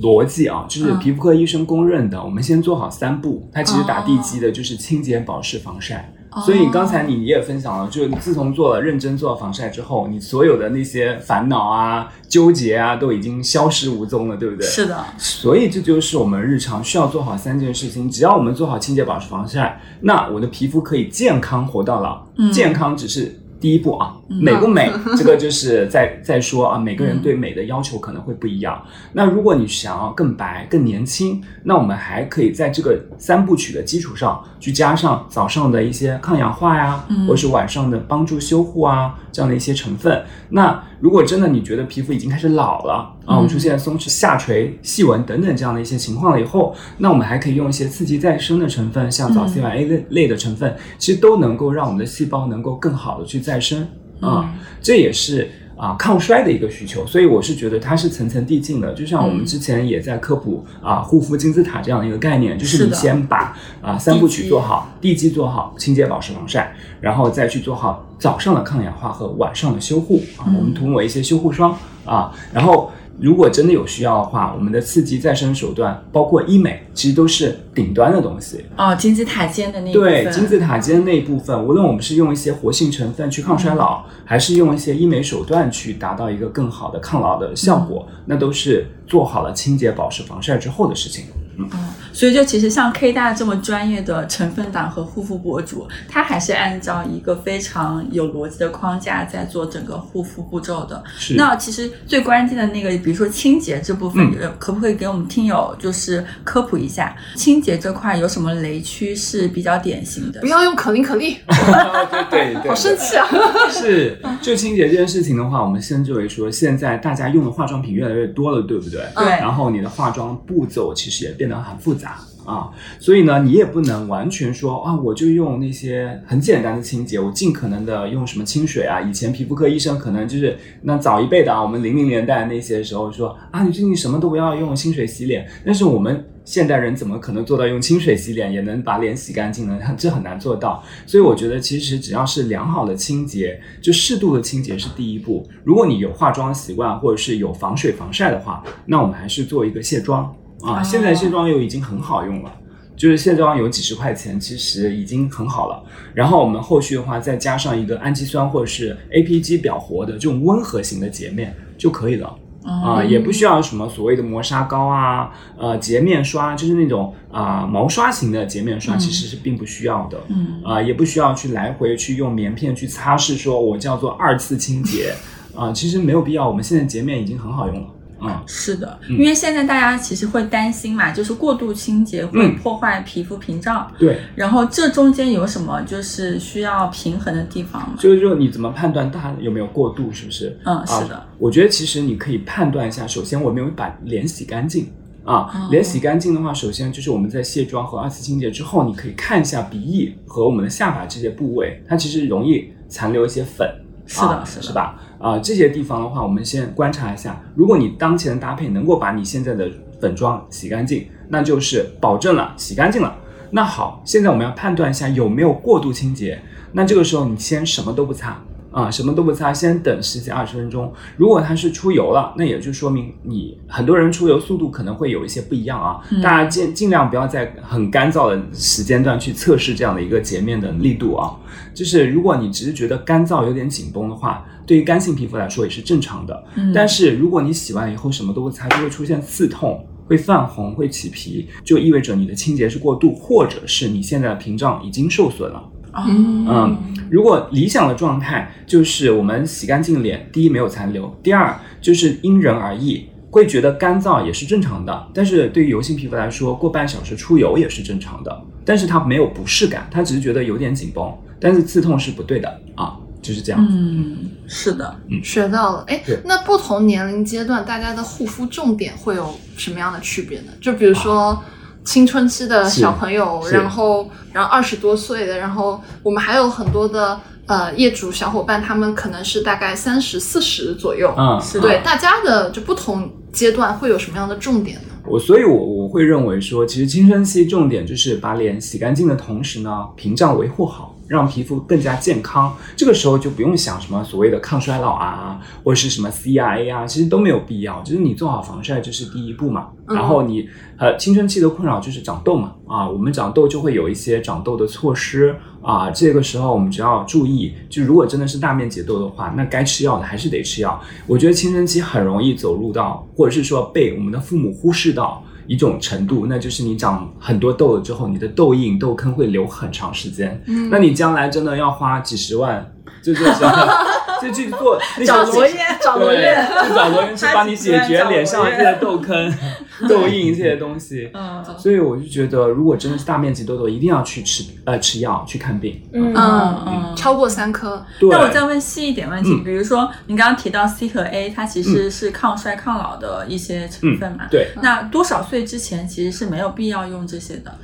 逻辑啊，就是嗯皮肤科医生公认的，我们先做好三步。它其实打地基的就是清洁、保湿、防晒。所以刚才你也分享了，就是自从做了认真做了防晒之后，你所有的那些烦恼啊、纠结啊，都已经消失无踪了，对不对？是的，所以这就是我们日常需要做好三件事情。只要我们做好清洁、保湿、防晒，那我的皮肤可以健康活到老。嗯健康只是第一步啊，美不美？这个就是在在说啊。每个人对美的要求可能会不一样。那如果你想要更白、更年轻，那我们还可以在这个三部曲的基础上，去加上早上的一些抗氧化呀，或者是晚上的帮助修护啊这样的一些成分。那如果真的你觉得皮肤已经开始老了啊，我们出现松弛、下垂、细纹等等这样的一些情况了以后，那我们还可以用一些刺激再生的成分，像早 C 晚 A 类类的成分，其实都能够让我们的细胞能够更好的去再生啊，这也是。啊，抗衰的一个需求，所以我是觉得它是层层递进的。就像我们之前也在科普啊，护肤金字塔这样的一个概念，就是你先把啊三部曲做好，地基做好，清洁、保湿、防晒，然后再去做好早上的抗氧化和晚上的修护啊。我们涂抹一些修护霜啊，然后如果真的有需要的话，我们的刺激再生手段包括医美，其实都是顶端的东西。哦，金字塔尖的那部分，对金字塔尖那一部分，无论我们是用一些活性成分去抗衰老，还是用一些医美手段去达到一个更好的抗老的效果，那都是做好了清洁、保湿、防晒之后的事情。所以就其实像 K 大这么专业的成分党和护肤博主，他还是按照一个非常有逻辑的框架在做整个护肤步骤的。是那其实最关键的那个，比如说清洁这部分，可不可以给我们听友就是科普一下，清洁这块有什么雷区是比较典型的？不要用可伶可俐，对对对，好生气啊！是，就清洁这件事情的话，我们先就为说，现在大家用的化妆品越来越多了，对不对？对然后你的化妆步骤其实也变得很复杂啊，所以呢，你也不能完全说啊，我就用那些很简单的清洁，我尽可能的用什么清水啊。以前皮肤科医生可能就是那早一辈的啊，我们零零年代那些时候说啊，你最近什么都不要用清水洗脸，但是我们。现代人怎么可能做到用清水洗脸也能把脸洗干净呢？这很难做到。所以我觉得，其实只要是良好的清洁，就适度的清洁是第一步。如果你有化妆习惯，或者是有防水防晒的话，那我们还是做一个卸妆啊。哦现在卸妆油已经很好用了。就是卸妆油几十块钱，其实已经很好了。然后我们后续的话，再加上一个氨基酸或者是 APG 表活的这种温和型的洁面就可以了。啊、也不需要什么所谓的磨砂膏啊，呃，洁面刷，就是那种啊、毛刷型的洁面刷，其实是并不需要的。嗯啊、也不需要去来回去用棉片去擦拭，说我叫做二次清洁 啊、其实没有必要。我们现在洁面已经很好用了。啊、是的，嗯因为现在大家其实会担心嘛，就是过度清洁会嗯破坏皮肤屏障，对，然后这中间有什么就是需要平衡的地方吗？就是说你怎么判断它有没有过度，是不是？嗯，啊是的，我觉得其实你可以判断一下，首先我没有把脸洗干净啊，哦脸洗干净的话，首先就是我们在卸妆和二次清洁之后，你可以看一下鼻翼和我们的下巴这些部位，它其实容易残留一些粉。是的啊是的是吧？啊、这些地方的话，我们先观察一下。如果你当前的搭配能够把你现在的粉妆洗干净，那就是保证了洗干净了。那好，现在我们要判断一下有没有过度清洁。那这个时候你先什么都不擦啊，什么都不擦，先等十几二十分钟。如果它是出油了，那也就说明你很多人出油速度可能会有一些不一样啊。大家尽尽量不要在很干燥的时间段去测试这样的一个洁面的力度啊。就是如果你只是觉得干燥有点紧绷的话，对于干性皮肤来说也是正常的。嗯但是如果你洗完以后什么都不擦，就会出现刺痛。会泛红，会起皮，就意味着你的清洁是过度，或者是你现在的屏障已经受损了。嗯嗯，如果理想的状态就是我们洗干净脸，第一没有残留，第二就是因人而异，会觉得干燥也是正常的。但是对于油性皮肤来说，过半小时出油也是正常的，但是它没有不适感，它只是觉得有点紧绷，但是刺痛是不对的啊，就是这样子。嗯，是的，学到了，哎，那不同年龄阶段大家的护肤重点会有什么样的区别呢？就比如说青春期的小朋友，然后然后二十多岁的，然后我们还有很多的呃业主小伙伴，他们可能是大概三十四十左右，嗯，是的。对，大家的就不同阶段会有什么样的重点呢？我所以我，我会认为说，其实青春期重点就是把脸洗干净的同时呢，屏障维护好，让皮肤更加健康。这个时候就不用想什么所谓的抗衰老啊，或者是什么 CIA 啊，其实都没有必要。就是你做好防晒，这是第一步嘛。嗯然后你呃，青春期的困扰就是长痘嘛，啊，我们长痘就会有一些长痘的措施啊。这个时候我们只要注意，就如果真的是大面积痘的话，那该吃药的还是得吃药。我觉得青春期很容易走入到，或者是说被我们的父母忽视到一种程度，那就是你长很多痘了之后，你的痘印、痘坑会留很长时间。嗯那你将来真的要花几十万，就这时候就去做那些找罗燕，找罗对，燕，去找罗燕去帮你解决脸上的这些痘坑、痘印这些东西。嗯，所以我就觉得，如果真的是大面积痘痘，一定要去吃呃吃药去看病。嗯嗯嗯。超过三颗，对，那我再问细一点问题，嗯比如说你刚刚提到 C 和 A，它其实是抗衰抗老的一些成分嘛？对。那多少岁之前其实是没有必要用这些的？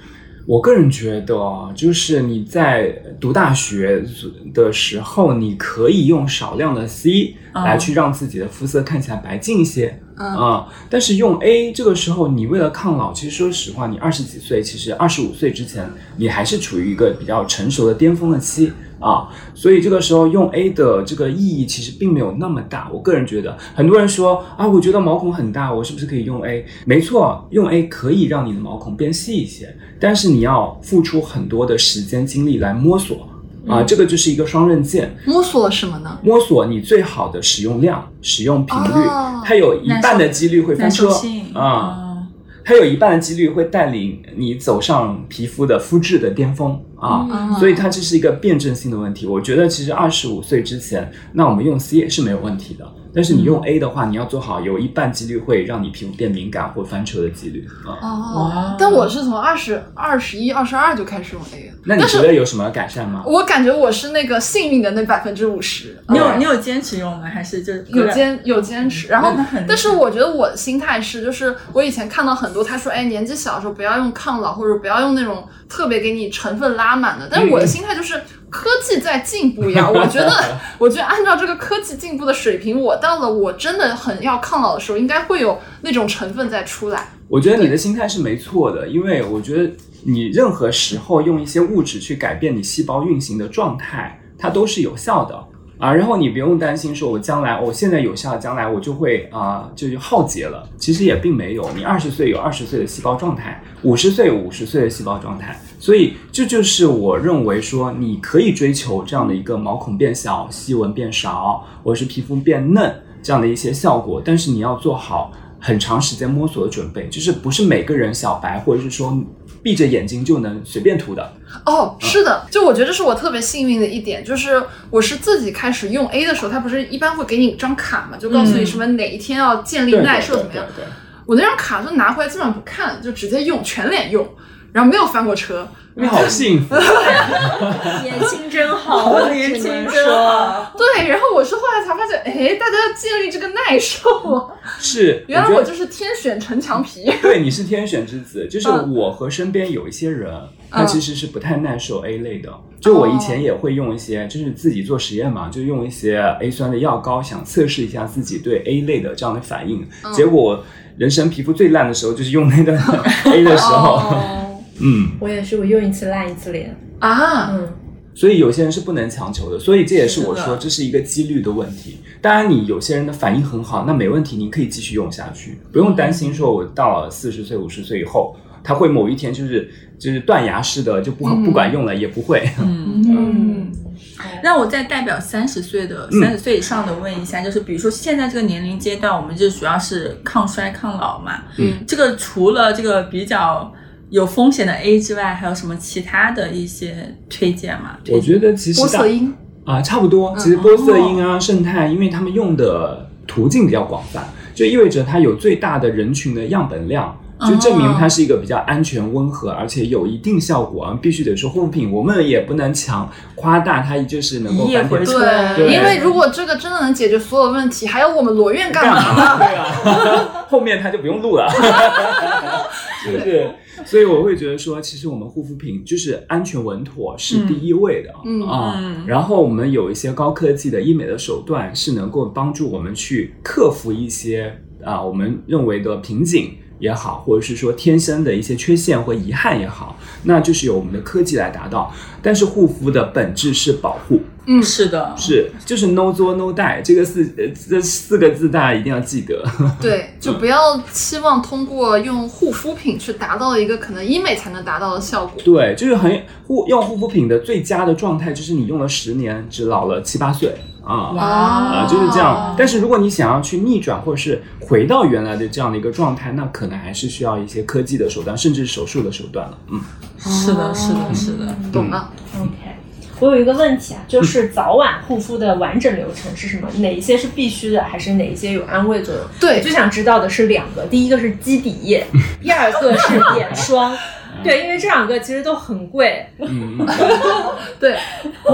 我个人觉得，就是你在读大学的时候，你可以用少量的 C 来去让自己的肤色看起来白净一些。嗯啊、但是用 A 这个时候，你为了抗老，其实说实话，你二十几岁，其实二十五岁之前，你还是处于一个比较成熟的巅峰的期啊，所以这个时候用 A 的这个意义其实并没有那么大。我个人觉得，很多人说啊，我觉得毛孔很大，我是不是可以用 A？没错，用 A 可以让你的毛孔变细一些，但是你要付出很多的时间精力来摸索。啊，这个就是一个双刃剑。摸索什么呢？摸索你最好的使用量、使用频率，哦它有一半的几率会翻车啊。嗯它有一半的几率会带领你走上皮肤的肤质的巅峰啊，所以它这是一个辩证性的问题。我觉得其实二十五岁之前，那我们用 C 是没有问题的。但是你用 A 的话，你要做好有一半几率会让你皮肤变敏感或翻车的几率啊。哦，但我是从二十二、十一、二十二就开始用 A 了。那你觉得有什么改善吗？我感觉我是那个幸运的那百分之五十。你有你有坚持用吗？还是就是有坚有坚持？然后但是我觉得我的心态是，就是我以前看到很多他说，哎，年纪小的时候不要用抗老，或者不要用那种特别给你成分拉满的。但是我的心态就是。科技在进步呀，我觉得，我觉得按照这个科技进步的水平，我到了我真的很要抗老的时候，应该会有那种成分再出来。我觉得你的心态是没错的，因为我觉得你任何时候用一些物质去改变你细胞运行的状态，它都是有效的啊。然后你不用担心说，我将来我现在有效，将来我就会啊就是耗竭了。其实也并没有，你二十岁有二十岁的细胞状态，五十岁有五十岁的细胞状态。所以这就是我认为说，你可以追求这样的一个毛孔变小、细纹变少，或者是皮肤变嫩这样的一些效果。但是你要做好很长时间摸索的准备，就是不是每个人小白或者是说闭着眼睛就能随便涂的。哦，是的，就我觉得这是我特别幸运的一点，就是我是自己开始用 A 的时候，它不是一般会给你一张卡嘛，就告诉你什么哪一天要建立耐受怎么样。对，我那张卡就拿回来，基本上不看，就直接用，全脸用，然后没有翻过车。你好幸福，年轻真好，年轻真真好。对，然后我是后来才发现，哎，大家要建立这个耐受啊。是 原来我就是天选城墙皮。对，你是天选之子。就是嗯我和身边有一些人，他嗯其实是不太耐受 A 类的。就我以前也会用一些，就是自己做实验嘛，就用一些 A 酸的药膏，想测试一下自己对 A 类的这样的反应。嗯结果人生皮肤最烂的时候，就是用那个 A 的时候。哦嗯，我也是，我用一次烂一次脸。啊，嗯，所以有些人是不能强求的，所以这也是我说这是一个几率的问题。当然，你有些人的反应很好，那没问题，你可以继续用下去，不用担心说我到了四十岁、五十岁以后，他会某一天就是就是断崖式的就不嗯。不管用了，也不会。嗯，那我再代表三十岁的、三十岁以上的问一下，就是比如说现在这个年龄阶段，我们就主要是抗衰抗老嘛。嗯，这个除了这个比较有风险的 A 之外，还有什么其他的一些推荐吗？我觉得其实大玻色因。啊，差不多。其实玻色因啊、胜肽，因为他们用的途径比较广泛，就意味着它有最大的人群的样本量。就证明它是一个比较安全、温和，而且有一定效果啊！必须得说护肤品，我们也不能强夸大它，就是能够一夜翻天回对，对因为如果这个真的能解决所有问题，还要我们罗院干干嘛？嘛？对啊，后面他就不用录了，是不是？所以我会觉得说，其实我们护肤品就是安全稳妥是第一位的，嗯啊，嗯然后我们有一些高科技的医美的手段，是能够帮助我们去克服一些啊我们认为的瓶颈。也好，或者是说天生的一些缺陷或遗憾也好，那就是由我们的科技来达到。但是护肤的本质是保护，嗯，是的，是就是 no 作 no die 这个四呃这四个字大家一定要记得。对，就不要期望通过用护肤品去达到一个可能医美才能达到的效果。对，就是很护用护肤品的最佳的状态，就是你用了十年，只老了七八岁啊。哇啊，就是这样。但是如果你想要去逆转，或者是回到原来的这样的一个状态，那可能还是需要一些科技的手段，甚至手术的手段了。嗯，是的，是的，是的。懂了。OK，我有一个问题啊，就是早晚护肤的完整流程是什么？哪一些是必须的，还是哪一些有安慰作用？对我最想知道的是两个，第一个是肌底液，第二个是眼霜。对，因为这两个其实都很贵。嗯 对，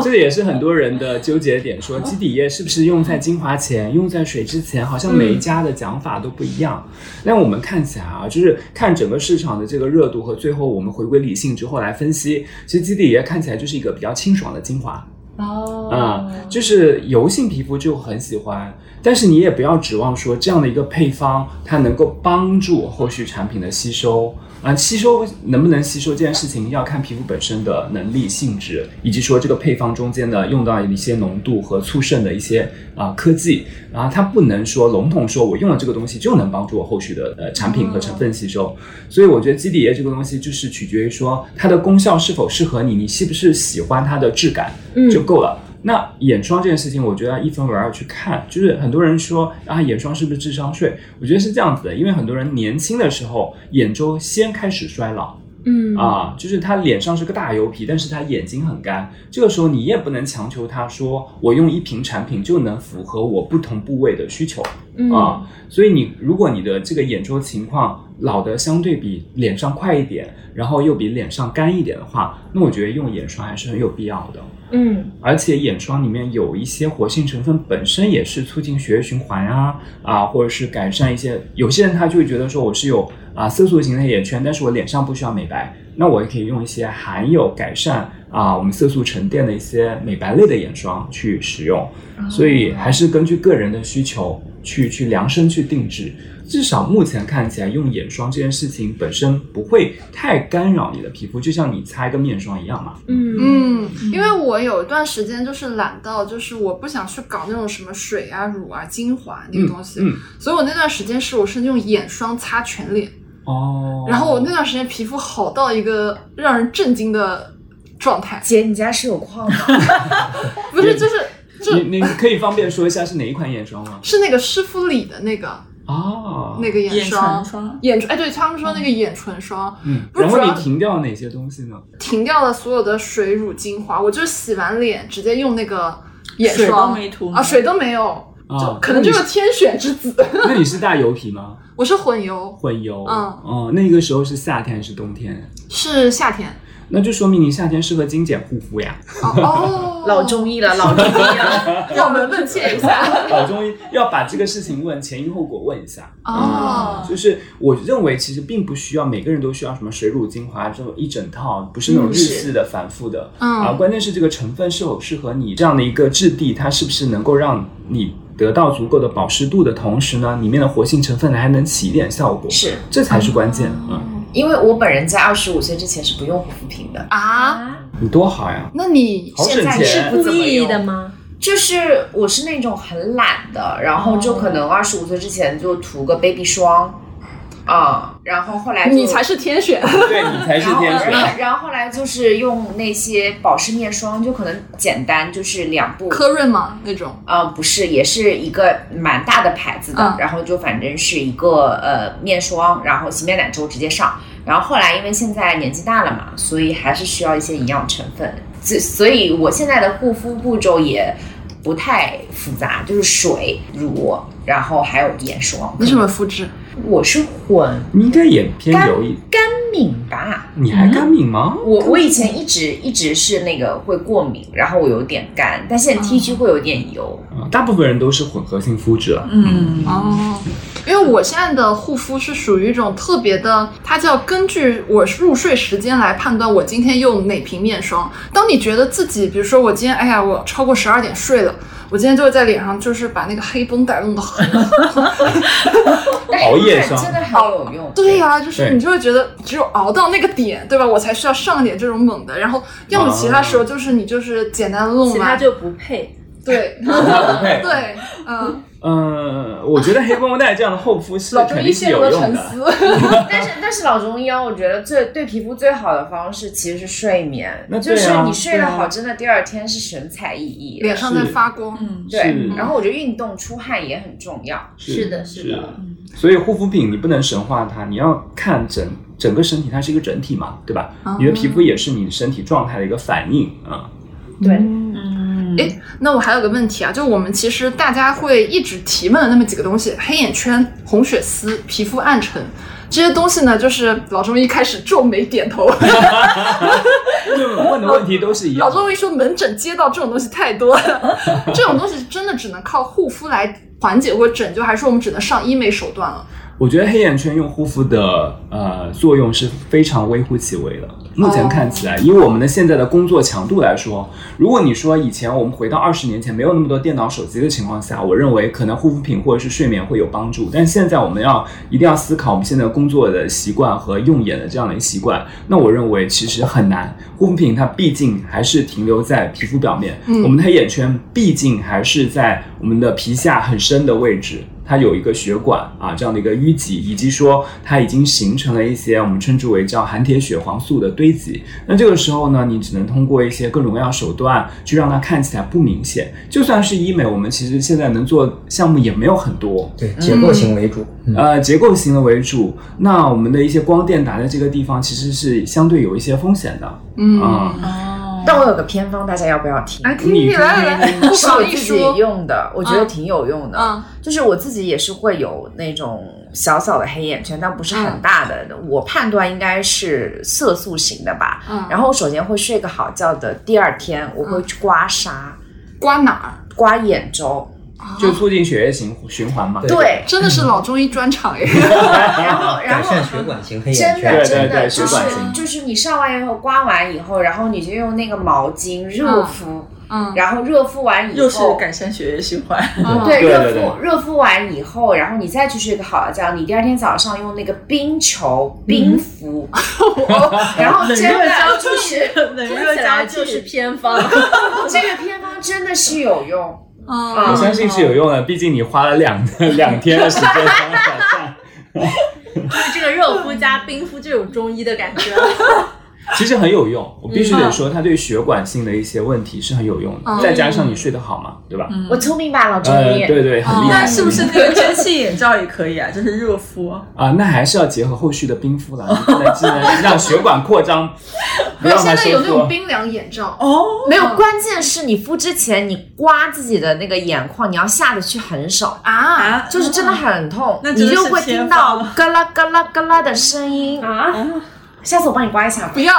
这也是很多人的纠结点，说基底液是不是用在精华前，用在水之前，好像每一家的讲法都不一样。那我们看起来啊，就是看整个市场的这个热度和最后我们回归理性之后来分析，其实基底液看起来就是一个比较清爽的精华。哦啊、就是油性皮肤就很喜欢，但是你也不要指望说这样的一个配方它能够帮助后续产品的吸收啊、吸收能不能吸收这件事情要看皮肤本身的能力、性质，以及说这个配方中间的用到一些浓度和促渗的一些啊、科技啊，它不能说笼统说我用了这个东西就能帮助我后续的呃产品和成分吸收，所以我觉得基底液这个东西就是取决于说它的功效是否适合你，你是不是喜欢它的质感。就够了。那眼霜这件事情，我觉得要一分为二去看。就是很多人说啊，眼霜是不是智商税？我觉得是这样子的，因为很多人年轻的时候眼周先开始衰老。嗯啊，就是他脸上是个大油皮，但是他眼睛很干。这个时候你也不能强求他说，我用一瓶产品就能符合我不同部位的需求嗯啊。所以你如果你的这个眼周情况老的相对比脸上快一点，然后又比脸上干一点的话，那我觉得用眼霜还是很有必要的。嗯而且眼霜里面有一些活性成分，本身也是促进血液循环啊啊，或者是改善一些。有些人他就会觉得说我是有啊色素型的眼圈，但是我脸上不需要美白，那我也可以用一些含有改善啊我们色素沉淀的一些美白类的眼霜去使用。所以还是根据个人的需求去去量身去定制。至少目前看起来，用眼霜这件事情本身不会太干扰你的皮肤，就像你擦一个面霜一样嘛。嗯。嗯，因为我有一段时间就是懒到，就是我不想去搞那种什么水啊、乳啊、精华那个东西，嗯所以我那段时间是我是用眼霜擦全脸，哦，然后我那段时间皮肤好到一个让人震惊的状态，姐，你家是有矿吗？不是就是就你你可以方便说一下是哪一款眼霜吗？是那个诗肤里的那个啊，那个眼眼霜眼唇，哎，对他们说那个眼唇霜，嗯，然后你不是主要停掉了哪些东西呢？停掉了所有的水乳精华，我就是洗完脸直接用那个眼水都霜没涂啊，水都没有，啊，可能就是天选之子。那你是大油皮吗？我是混油，混油，嗯哦，那个时候是夏天还是冬天？是夏天。那就说明你夏天适合精简护肤呀。哦哦，老中医了，老中医了。让我们问切一下。老中医要把这个事情问前因后果问一下。哦，就是我认为其实并不需要每个人都需要什么水乳精华这种一整套，不是那种日式的反复的。嗯啊，关键是这个成分是否适合你这样的一个质地，它是不是能够让你得到足够的保湿度的同时呢，里面的活性成分呢还能起一点效果，是这才是关键。嗯，因为我本人在二十五岁之前是不用护肤品的，啊，你多好呀！那你现在是故意的吗？就是我是那种很懒的，然后就可能二十五岁之前就涂个 baby 霜，啊、然后后来你才是天选。对你才是 天选。然后然后后来就是用那些保湿面霜，就可能简单，就是两步。科润吗？那种呃，不是，也是一个蛮大的牌子的，嗯然后就反正是一个呃面霜，然后洗面奶之后直接上。然后后来因为现在年纪大了嘛，所以还是需要一些营养成分，所所以我现在的护肤步骤也不太复杂，就是水、乳，然后还有眼霜。你什么肤质？我是混你应该也偏油一，干敏吧。你还干敏吗？我我以前一直一直是那个会过敏，然后我有点干，但现在 T 区会有点油。啊，大部分人都是混合性肤质了。嗯，哦，因为我现在的护肤是属于一种特别的，它叫根据我入睡时间来判断我今天用哪瓶面霜。当你觉得自己，比如说我今天，哎呀，我超过十二点睡了。我今天就会在脸上，就是把那个黑绷带弄得很 熬夜霜真的很有用。对呀、就是你就会觉得只有熬到那个点，对吧？我才需要上一点这种猛的，然后要么其他时候就是你就是简单的弄完，其他就不配。对。对，嗯，嗯，我觉得黑绷带这样的厚敷是老中医肯定是陷入了沉有用的。思。但是但是老中医啊，我觉得最对皮肤最好的方式其实是睡眠，那啊就是你睡得好，真的第二天是神采奕奕。脸上在发光，嗯，对，然后我觉得运动出汗也很重要。是的是的所以护肤品你不能神化它，你要看整整个身体，它是一个整体嘛，对吧？你的皮肤也是你身体状态的一个反应啊。对，嗯，诶，那我还有个问题啊，就我们其实大家会一直提问的那么几个东西：黑眼圈、红血丝、皮肤暗沉。这些东西呢，就是老中医开始皱眉点头。问的问题都是一样。老中医说门诊接到这种东西太多了，这种东西真的只能靠护肤来缓解或拯救，还是说我们只能上医美手段了？我觉得黑眼圈用护肤的呃作用是非常微乎其微的。目前看起来，以我们的现在的工作强度来说，如果你说以前我们回到二十年前没有那么多电脑、手机的情况下，我认为可能护肤品或者是睡眠会有帮助。但现在我们要一定要思考我们现在工作的习惯和用眼的这样的一个习惯。那我认为其实很难，护肤品它毕竟还是停留在皮肤表面，嗯我们的黑眼圈毕竟还是在我们的皮下很深的位置。它有一个血管啊这样的一个淤积，以及说它已经形成了一些我们称之为叫含铁血黄素的堆积。那这个时候呢，你只能通过一些各种各样手段去让它看起来不明显。就算是医美，我们其实现在能做项目也没有很多。对，结构型为主。嗯呃，结构型的为主，那我们的一些光电打在这个地方，其实是相对有一些风险的。嗯啊、哦，但我有个偏方，大家要不要听？来听你听，来来来，是我自己。用的，我觉得挺有用的。嗯就是我自己也是会有那种小小的黑眼圈，但不是很大的。我判断应该是色素型的吧。嗯然后我首先会睡个好觉的，第二天我会去刮痧、刮哪儿？刮眼周。就促进血液循循环嘛。对对，真的是老中医专场耶！然后然后血管型黑眼圈真的真的就是就是你上完以后刮完以后，然后你就用那个毛巾热敷，嗯然后热敷完以又是后。改善血液循环。嗯对，热敷热敷完以后，然后你再去睡个好觉，你第二天早上用那个冰球冰敷，然后真的就是冷听热交就是。偏方。这个偏方真的是有用。嗯我相信是有用的，毕竟你花了两两天的时间才能改善。就是这个热敷加冰敷就有中医的感觉。其实很有用，我必须得说，它对血管性的一些问题是很有用的。嗯再加上你睡得好嘛，对吧？我聪明吧，老中呃，医？对对，很厉害。那是不是那个蒸汽眼罩也可以啊？就是热敷。啊？那还是要结合后续的冰敷了，你不能只能让血管扩张，不没有，让它收现在有那种。冰凉眼罩，哦，没有，关键是你敷之前，你刮自己的那个眼眶，你要下得去很手。啊，啊，就是真的很痛，那你就会听到方嘎啦嘎啦嘎啦的声音。啊，下次我帮你刮一下吧不。要，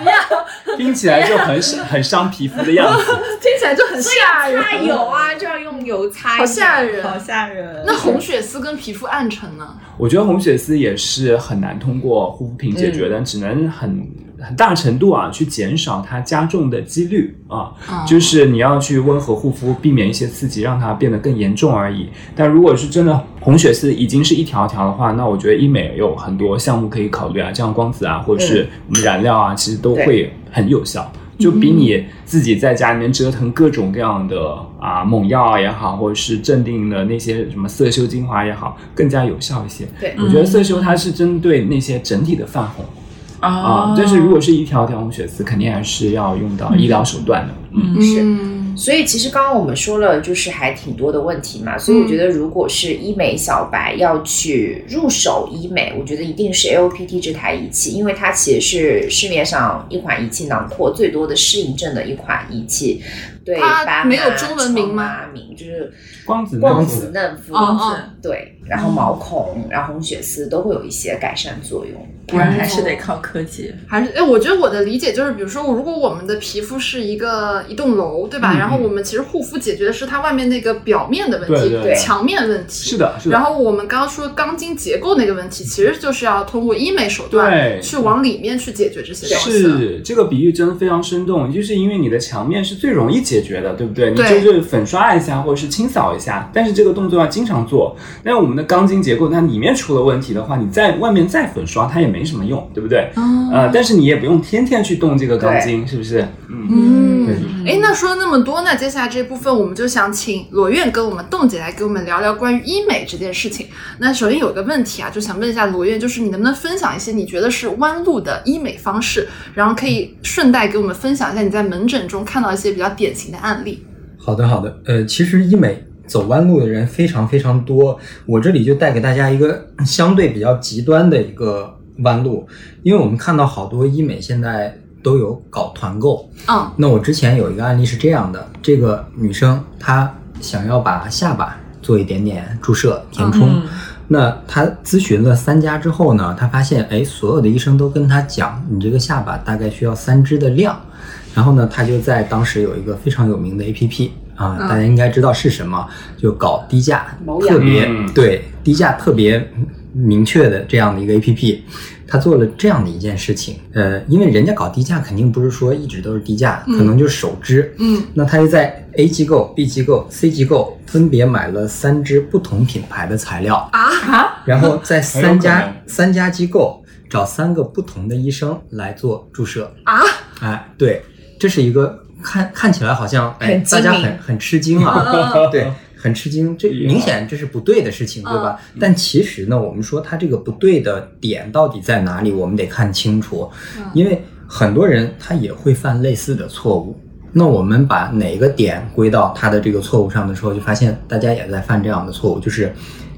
听起来就很很伤皮肤的样子。听起来就很吓人。擦油啊，就要用油擦一下，好吓人。好吓人。那红血丝跟皮肤暗沉呢？我觉得红血丝也是很难通过护肤品解决的，只能很很大程度啊去减少它加重的几率啊，嗯就是你要去温和护肤，避免一些刺激，让它变得更严重而已。但如果是真的红血丝已经是一条条的话，那我觉得医美有很多项目可以考虑啊，像光子啊，或者是我们染料啊，其实都会很有效。就比你自己在家里面折腾各种各样的啊猛药也好，或者是镇定的那些什么色修精华也好，更加有效一些。对我觉得色修它是针对那些整体的泛红啊哦，，但是如果是一条条红血丝，肯定还是要用到医疗手段的。嗯，是。嗯，所以其实刚刚我们说了，就是还挺多的问题嘛。所以我觉得，如果是医美小白要去入手医美，我觉得一定是 AOPT 这台仪器，因为它其实是市面上一款仪器囊括最多的适应症的一款仪器。对，它没有中文名吗？就是光子光嫩子嫩肤，哦哦。对，然后毛孔，然后红血丝都会有一些改善作用。不然还是得靠科技。还是哎，我觉得我的理解就是，比如说，如果我们的皮肤是一个一栋楼，对吧？嗯然后我们其实护肤解决的是它外面那个表面的问题，对对墙面问题。是的，是的。然后我们刚刚说钢筋结构那个问题，其实就是要通过医美手段对去往里面去解决这些东西。是这个比喻真的非常生动，就是因为你的墙面是最容易解决的，对不对？你就是粉刷一下或者是清扫一下，但是这个动作要经常做。但是我们的钢筋结构那里面出了问题的话，你在外面再粉刷它也没什么用，对不对？嗯呃，但是你也不用天天去动这个钢筋，是不是？嗯，对嗯，哎，那说了那么多，那接下来这部分我们就想请罗院跟我们冻姐来给我们聊聊关于医美这件事情。那首先有个问题啊，就想问一下罗院，就是你能不能分享一些你觉得是弯路的医美方式，然后可以顺带给我们分享一下你在门诊中看到一些比较典型的案例。好的，好的。呃，其实医美走弯路的人非常非常多，我这里就带给大家一个 相对比较极端的一个弯路，因为我们看到好多医美现在都有搞团购。嗯。那我之前有一个案例是这样的，这个女生她想要把下巴做一点点注射填充，嗯。那她咨询了三家之后呢，她发现，哎，所有的医生都跟她讲，你这个下巴大概需要三支的量。然后呢，她就在当时有一个非常有名的 APP 啊，嗯。大家应该知道是什么，就搞低价特别嗯。对低价特别明确的这样的一个 APP。他做了这样的一件事情，呃，因为人家搞低价肯定不是说一直都是低价，可能就是首支，嗯。那他就在 A 机构、B 机构、C 机构分别买了三支不同品牌的材料，啊，啊，然后在三家三家机构找三个不同的医生来做注射。啊，哎，对，这是一个看看起来好像哎大家很很吃惊啊，对，很吃惊，这明显这是不对的事情，对吧？但其实呢，我们说它这个不对的点到底在哪里，我们得看清楚，因为很多人他也会犯类似的错误。那我们把哪个点归到他的这个错误上的时候，就发现大家也在犯这样的错误，就是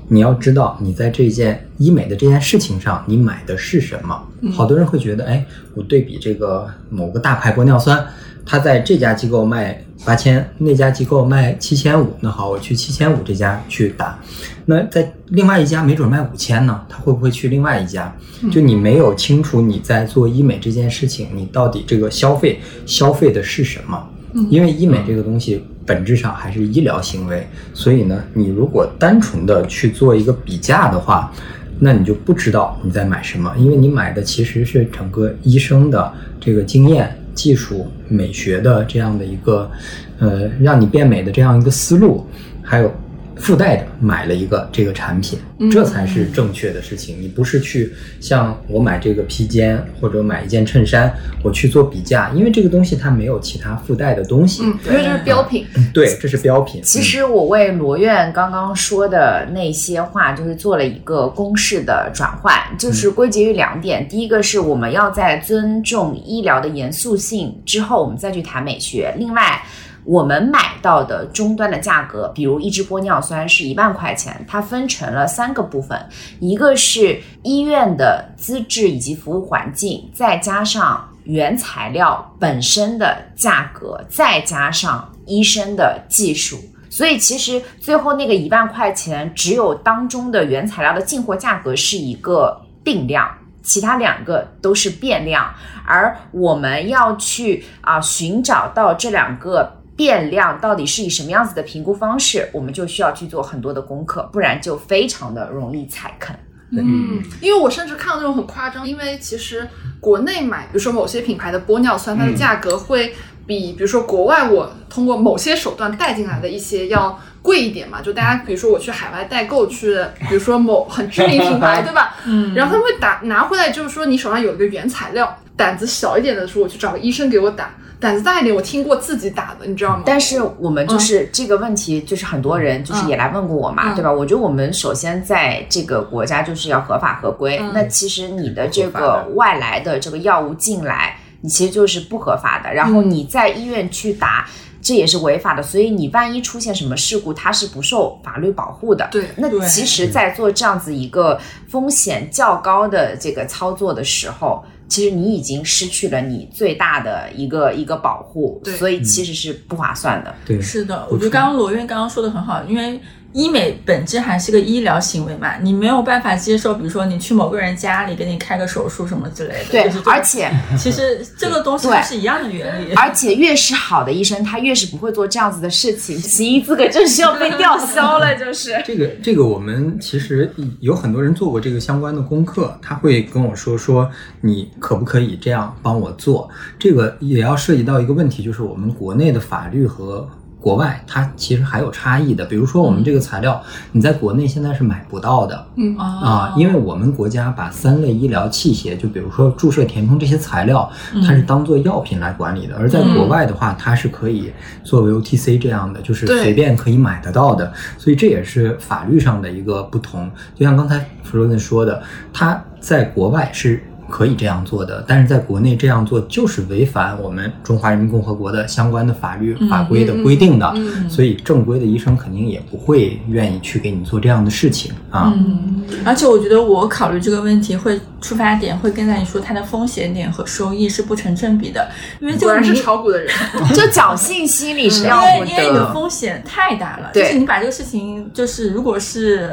你要知道你在这件医美的这件事情上，你买的是什么。好多人会觉得，哎，我对比这个某个大牌玻尿酸，它在这家机构卖八千，那家机构卖七千五，那好，我去七千五这家去打。那在另外一家没准卖五千呢，他会不会去另外一家？就你没有清楚你在做医美这件事情，你到底这个消费消费的是什么？因为医美这个东西本质上还是医疗行为，所以呢，你如果单纯的去做一个比价的话，那你就不知道你在买什么，因为你买的其实是整个医生的这个经验、技术、美学的这样的一个，呃，让你变美的这样一个思路，还有。附带的买了一个这个产品，这才是正确的事情。你不是去像我买这个披肩或者买一件衬衫，我去做比价，因为这个东西它没有其他附带的东西，因为这是标品。对，这是标品。其实我为罗院刚刚说的那些话，就是做了一个公式的转换，就是归结于两点。第一个是我们要在尊重医疗的严肃性之后，我们再去谈美学。另外。我们买到的终端的价格，比如一支玻尿酸是一万块钱，它分成了三个部分，一个是医院的资质以及服务环境，再加上原材料本身的价格，再加上医生的技术。所以其实最后那个一万块钱，只有当中的原材料的进货价格是一个定量，其他两个都是变量。而我们要去啊寻找到这两个。变量到底是以什么样子的评估方式，我们就需要去做很多的功课，不然就非常的容易踩坑。嗯，因为我甚至看到那种很夸张，因为其实国内买，比如说某些品牌的玻尿酸，它的价格会比，比如说国外我通过某些手段带进来的一些要贵一点嘛。就大家比如说我去海外代购去，比如说某很知名品牌，对吧？嗯，然后他们会打拿回来，就是说你手上有一个原材料，胆子小一点的时候，我去找个医生给我打。胆子大一点，我听过自己打的，你知道吗？但是我们就是这个问题，就是很多人就是也来问过我嘛，对吧？我觉得我们首先在这个国家就是要合法合规。那其实你的这个外来的这个药物进来，你其实就是不合法的。然后你在医院去打，这也是违法的。所以你万一出现什么事故，它是不受法律保护的。对，那其实，在做这样子一个风险较高的这个操作的时候。其实你已经失去了你最大的一个一个保护，所以其实是不划算的。对，是的，我觉得刚刚罗院刚刚说的很好，因为。医美本质还是个医疗行为嘛，你没有办法接受，比如说你去某个人家里给你开个手术什么之类的。对，而且 其实这个东西是一样的原理。而且越是好的医生，他越是不会做这样子的事情，行医资格证是要被吊销了，就是 这个这个我们其实有很多人做过这个相关的功课，他会跟我说说你可不可以这样帮我做，这个也要涉及到一个问题，就是我们国内的法律和。国外它其实还有差异的，比如说我们这个材料，你在国内现在是买不到的，嗯。啊，因为我们国家把三类医疗器械，就比如说注射、填充这些材料，它是当做药品来管理的，而在国外的话，它是可以作为 OTC 这样的，就是随便可以买得到的，所以这也是法律上的一个不同。就像刚才弗洛根说的，它在国外是。可以这样做的，但是在国内这样做就是违反我们中华人民共和国的相关的法律法规的规定的，所以正规的医生肯定也不会愿意去给你做这样的事情啊。嗯，而且我觉得我考虑这个问题会出发点会跟在你说它的风险点和收益是不成正比的，因为果然是炒股的人，就侥幸心理是要不因为你的风险太大了，就是你把这个事情就是如果是。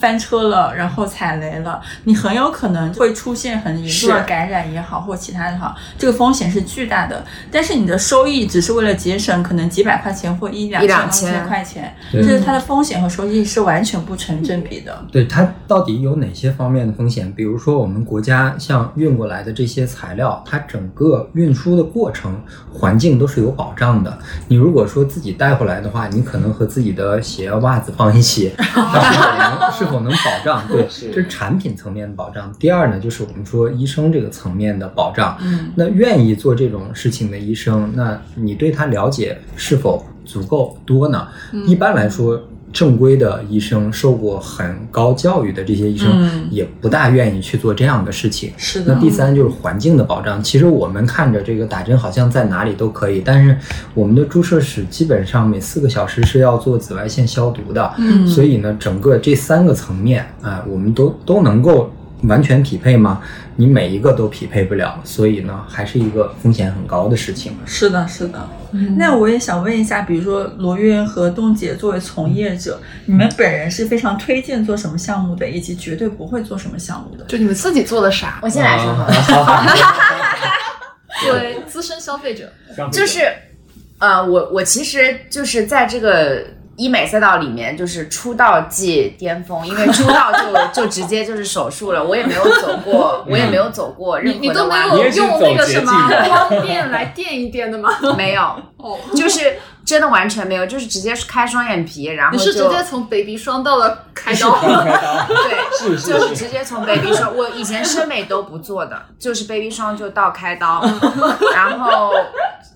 翻车了，然后踩雷了，你很有可能会出现很严重的感染也好，或其他的好，这个风险是巨大的。但是你的收益只是为了节省可能几百块钱或一两两千块钱，就是它的风险和收益是完全不成正比的。对它到底有哪些方面的风险？比如说我们国家像运过来的这些材料，它整个运输的过程环境都是有保障的。你如果说自己带回来的话，你可能和自己的鞋袜子放一起，是。否能保障？对，这是产品层面的保障。第二呢，就是我们说医生这个层面的保障。嗯，那愿意做这种事情的医生，那你对他了解是否足够多呢？一般来说，正规的医生、受过很高教育的这些医生，嗯也不大愿意去做这样的事情。是的那第三就是环境的保障。其实我们看着这个打针好像在哪里都可以，但是我们的注射室基本上每四个小时是要做紫外线消毒的，嗯所以呢，整个这三个层面啊、我们都都能够完全匹配吗？你每一个都匹配不了，所以呢，还是一个风险很高的事情。是的，是的。那我也想问一下，比如说罗月和冻姐作为从业者，你们本人是非常推荐做什么项目的，以及绝对不会做什么项目的？就你们自己做的啥？我先来说好了，好好好 作为资深消费者，就是，呃，我我其实就是在这个医美赛道里面，就是出道即巅峰，因为出道就 就直接就是手术了，我也没有走过，我也没有走过任何你你都没的弯路，有用那个什么径的光电来电一电的吗？没有，哦，就是真的完全没有，就是直接开双眼皮，然后你就是直接从 baby 霜到了开刀，开刀，对，是是就是是直接从 baby 霜，我以前医美都不做的，就是 baby 霜就到开刀，然后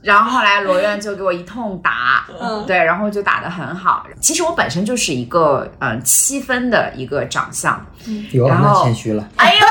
然后后来罗院就给我一通打，嗯。对，然后就打得很好。其实我本身就是一个嗯、呃七分的一个长相，有然后那谦虚了。哎呦，啊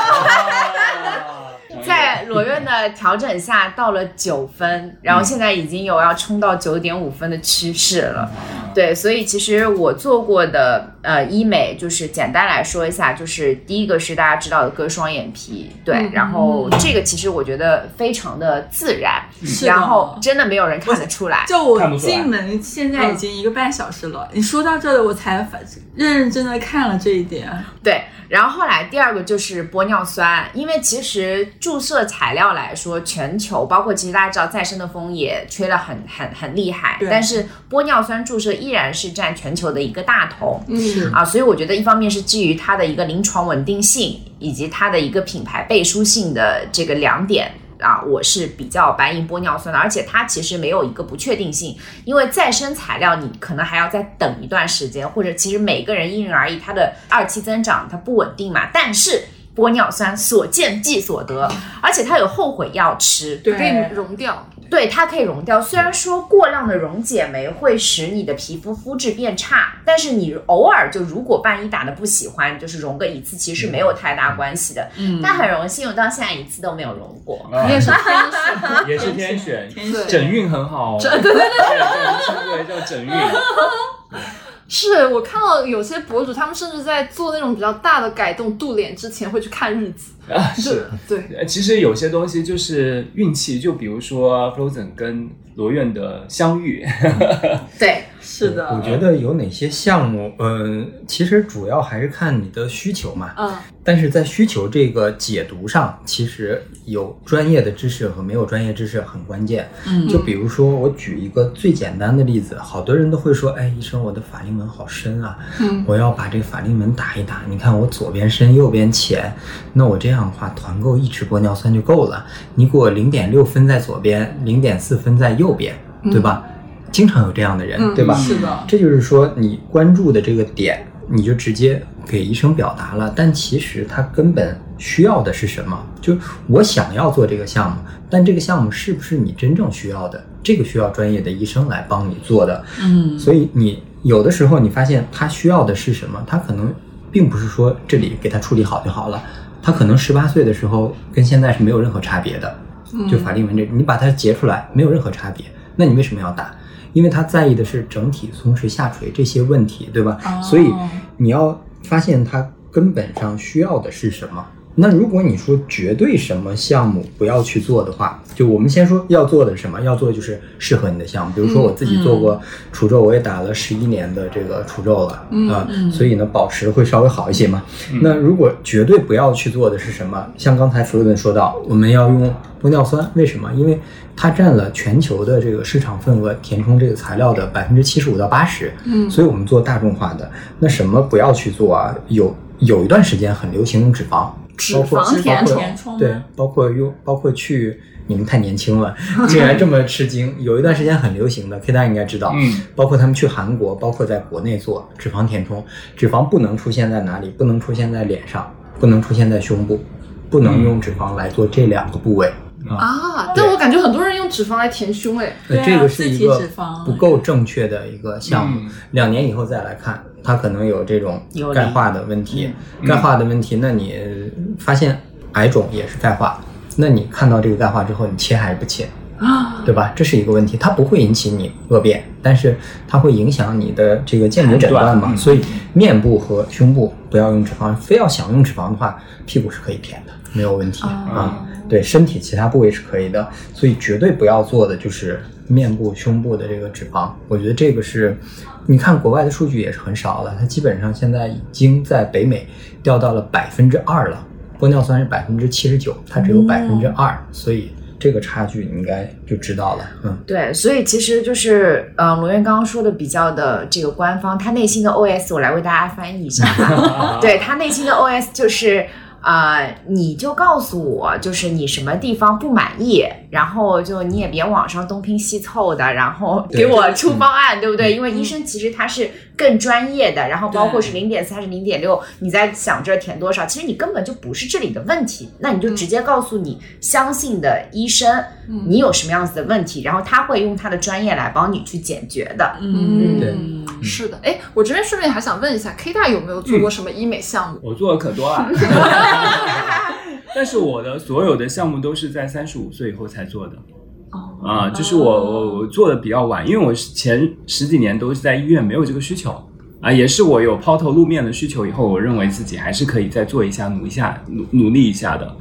在罗院的调整下到了九分，然后现在已经有要冲到九点五分的趋势了。对，所以其实我做过的呃医美，就是简单来说一下，就是第一个是大家知道的割双眼皮，对，嗯然后这个其实我觉得非常的自然，是然后真的没有人看得出来。就我进门现在已经一个半小时了，你说到这了，我才反认认真的看了这一点。对，然后后来第二个就是玻尿酸，因为其实注射材料来说，全球包括其实大家知道再生的风也吹了很很很厉害，但是玻尿酸注射依然是占全球的一个大头。嗯，啊，所以我觉得一方面是基于它的一个临床稳定性，以及它的一个品牌背书性的这个两点啊，我是比较白银玻尿酸的，而且它其实没有一个不确定性，因为再生材料你可能还要再等一段时间，或者其实每个人因人而异，它的二期增长它不稳定嘛，但是。玻尿酸所见即所得，而且它有后悔药吃，对可以溶掉。对，它可以溶掉。虽然说过量的溶解酶会使你的皮肤肤质变差，但是你偶尔就如果万一打的不喜欢，就是溶个一次，其实没有太大关系的。嗯但很荣幸，我到现在一次都没有溶过。啊你也是天选，也是天选，天选整运很好哦，对对对对对，叫整运，是我看到有些博主，他们甚至在做那种比较大的改动度脸之前会去看日子。啊是。对，呃其实有些东西就是运气，就比如说 Frozen 跟罗院的相遇，对，是的，我觉得有哪些项目，嗯、其实主要还是看你的需求嘛。嗯，但是在需求这个解读上，其实有专业的知识和没有专业知识很关键。嗯就比如说，我举一个最简单的例子，好多人都会说，哎，医生，我的法令纹好深啊，嗯我要把这个法令纹打一打。你看我左边深，右边浅，那我这样的话，团购一支玻尿酸就够了。你给我零点六分在左边，零点四分在右边，对吧？经常有这样的人，嗯对吧？是的，这就是说，你关注的这个点，你就直接给医生表达了。但其实他根本需要的是什么？就我想要做这个项目，但这个项目是不是你真正需要的？这个需要专业的医生来帮你做的。嗯，所以你有的时候你发现他需要的是什么，他可能并不是说这里给他处理好就好了，他可能十八岁的时候跟现在是没有任何差别的。就法令纹这，你把它截出来没有任何差别，那你为什么要打？因为他在意的是整体松弛下垂这些问题，对吧？哦所以你要发现他根本上需要的是什么。那如果你说绝对什么项目不要去做的话，就我们先说要做的是什么，要做的就是适合你的项目。比如说我自己做过除皱，我也打了十一年的这个除皱了，嗯啊、所以呢保持会稍微好一些嘛。那如果绝对不要去做的是什么？像刚才弗洛伦说到，我们要用玻尿酸，为什么？因为它占了全球的这个市场份额，填充这个材料的百分之七十五到八十。嗯所以我们做大众化的。那什么不要去做啊？有有一段时间很流行用脂肪，脂包括肪填充对，包括用包括去。你们太年轻了，竟然这么吃惊。有一段时间很流行的，K 大应该知道，嗯，包括他们去韩国，包括在国内做脂肪填充，脂肪不能出现在哪里？不能出现在脸上，不能出现在胸部，不能用脂肪来做这两个部位。啊，但我感觉很多人用脂肪来填胸，哎，对啊呃这个是一个体脂肪不够正确的一个项目嗯。两年以后再来看，它可能有这种钙化的问题。嗯钙化的问题，那你发现癌肿也是钙化，那你看到这个钙化之后，你切还是不切？啊，对吧？这是一个问题，它不会引起你恶变，但是它会影响你的这个鉴别诊断嘛。嗯所以面部和胸部不要用脂肪，非要想用脂肪的话，屁股是可以填的，没有问题、啊。对，身体其他部位是可以的，所以绝对不要做的就是面部、胸部的这个脂肪。我觉得这个是，你看国外的数据也是很少了，它基本上现在已经在北美掉到了百分之二了，玻尿酸是百分之七十九，它只有百分之二，所以。这个差距你应该就知道了，嗯，对，所以其实就是，呃，罗源刚刚说的比较的这个官方，他内心的 OS 我来为大家翻译一下吧。对他内心的 OS 就是，呃，你就告诉我，就是你什么地方不满意，然后就你也别网上东拼西凑的，然后给我出方案，对不对？因为医生其实他是更专业的，然后包括是零点三是零点六，你在想着填多少，其实你根本就不是这里的问题，那你就直接告诉你相信的医生，你有什么样子的问题，然后他会用他的专业来帮你去解决的。嗯对是的，哎，我这边顺便还想问一下，K 大有没有做过什么医美项目？我做的可多了，但是我的所有的项目都是在三十五岁以后才做的。哦啊，就是我我我做的比较晚，因为我前十几年都是在医院，没有这个需求啊，也是我有抛头露面的需求以后，我认为自己还是可以再做一下，努一下，努努力一下的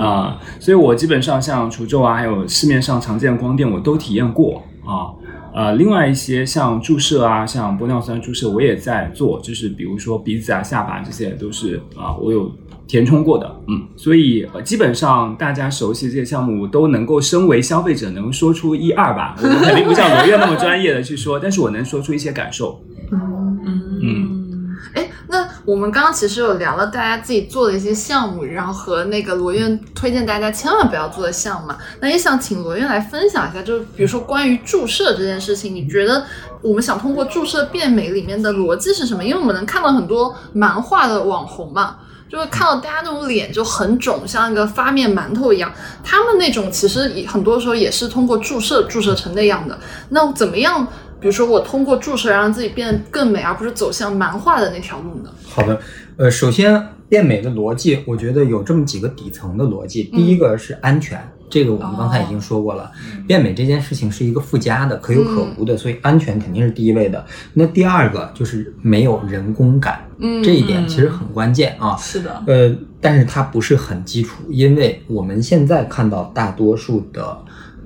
啊，所以我基本上像除皱啊，还有市面上常见的光电，我都体验过啊。呃，另外一些像注射啊，像玻尿酸注射，我也在做，就是比如说鼻子啊、下巴这些都是啊，我有填充过的，嗯，所以、呃、基本上大家熟悉这些项目，我都能够身为消费者能说出一二吧。我们肯定不像罗院那么专业的去说，但是我能说出一些感受。嗯，哎，那我们刚刚其实有聊了大家自己做的一些项目，然后和那个罗院推荐大家千万不要做的项目嘛。那也想请罗院来分享一下，就是比如说关于注射这件事情，你觉得我们想通过注射变美里面的逻辑是什么？因为我们能看到很多蛮化的网红嘛。就会看到大家那种脸就很肿，像一个发面馒头一样。他们那种其实很多时候也是通过注射注射成那样的。那怎么样？比如说我通过注射让自己变得更美，而不是走向蛮化的那条路呢？好的，呃，首先变美的逻辑，我觉得有这么几个底层的逻辑。第一个是安全，这个我们刚才已经说过了。变美这件事情是一个附加的、可有可无的，所以安全肯定是第一位的。那第二个就是没有人工感，嗯这一点其实很关键啊。是的，呃，但是它不是很基础，因为我们现在看到大多数的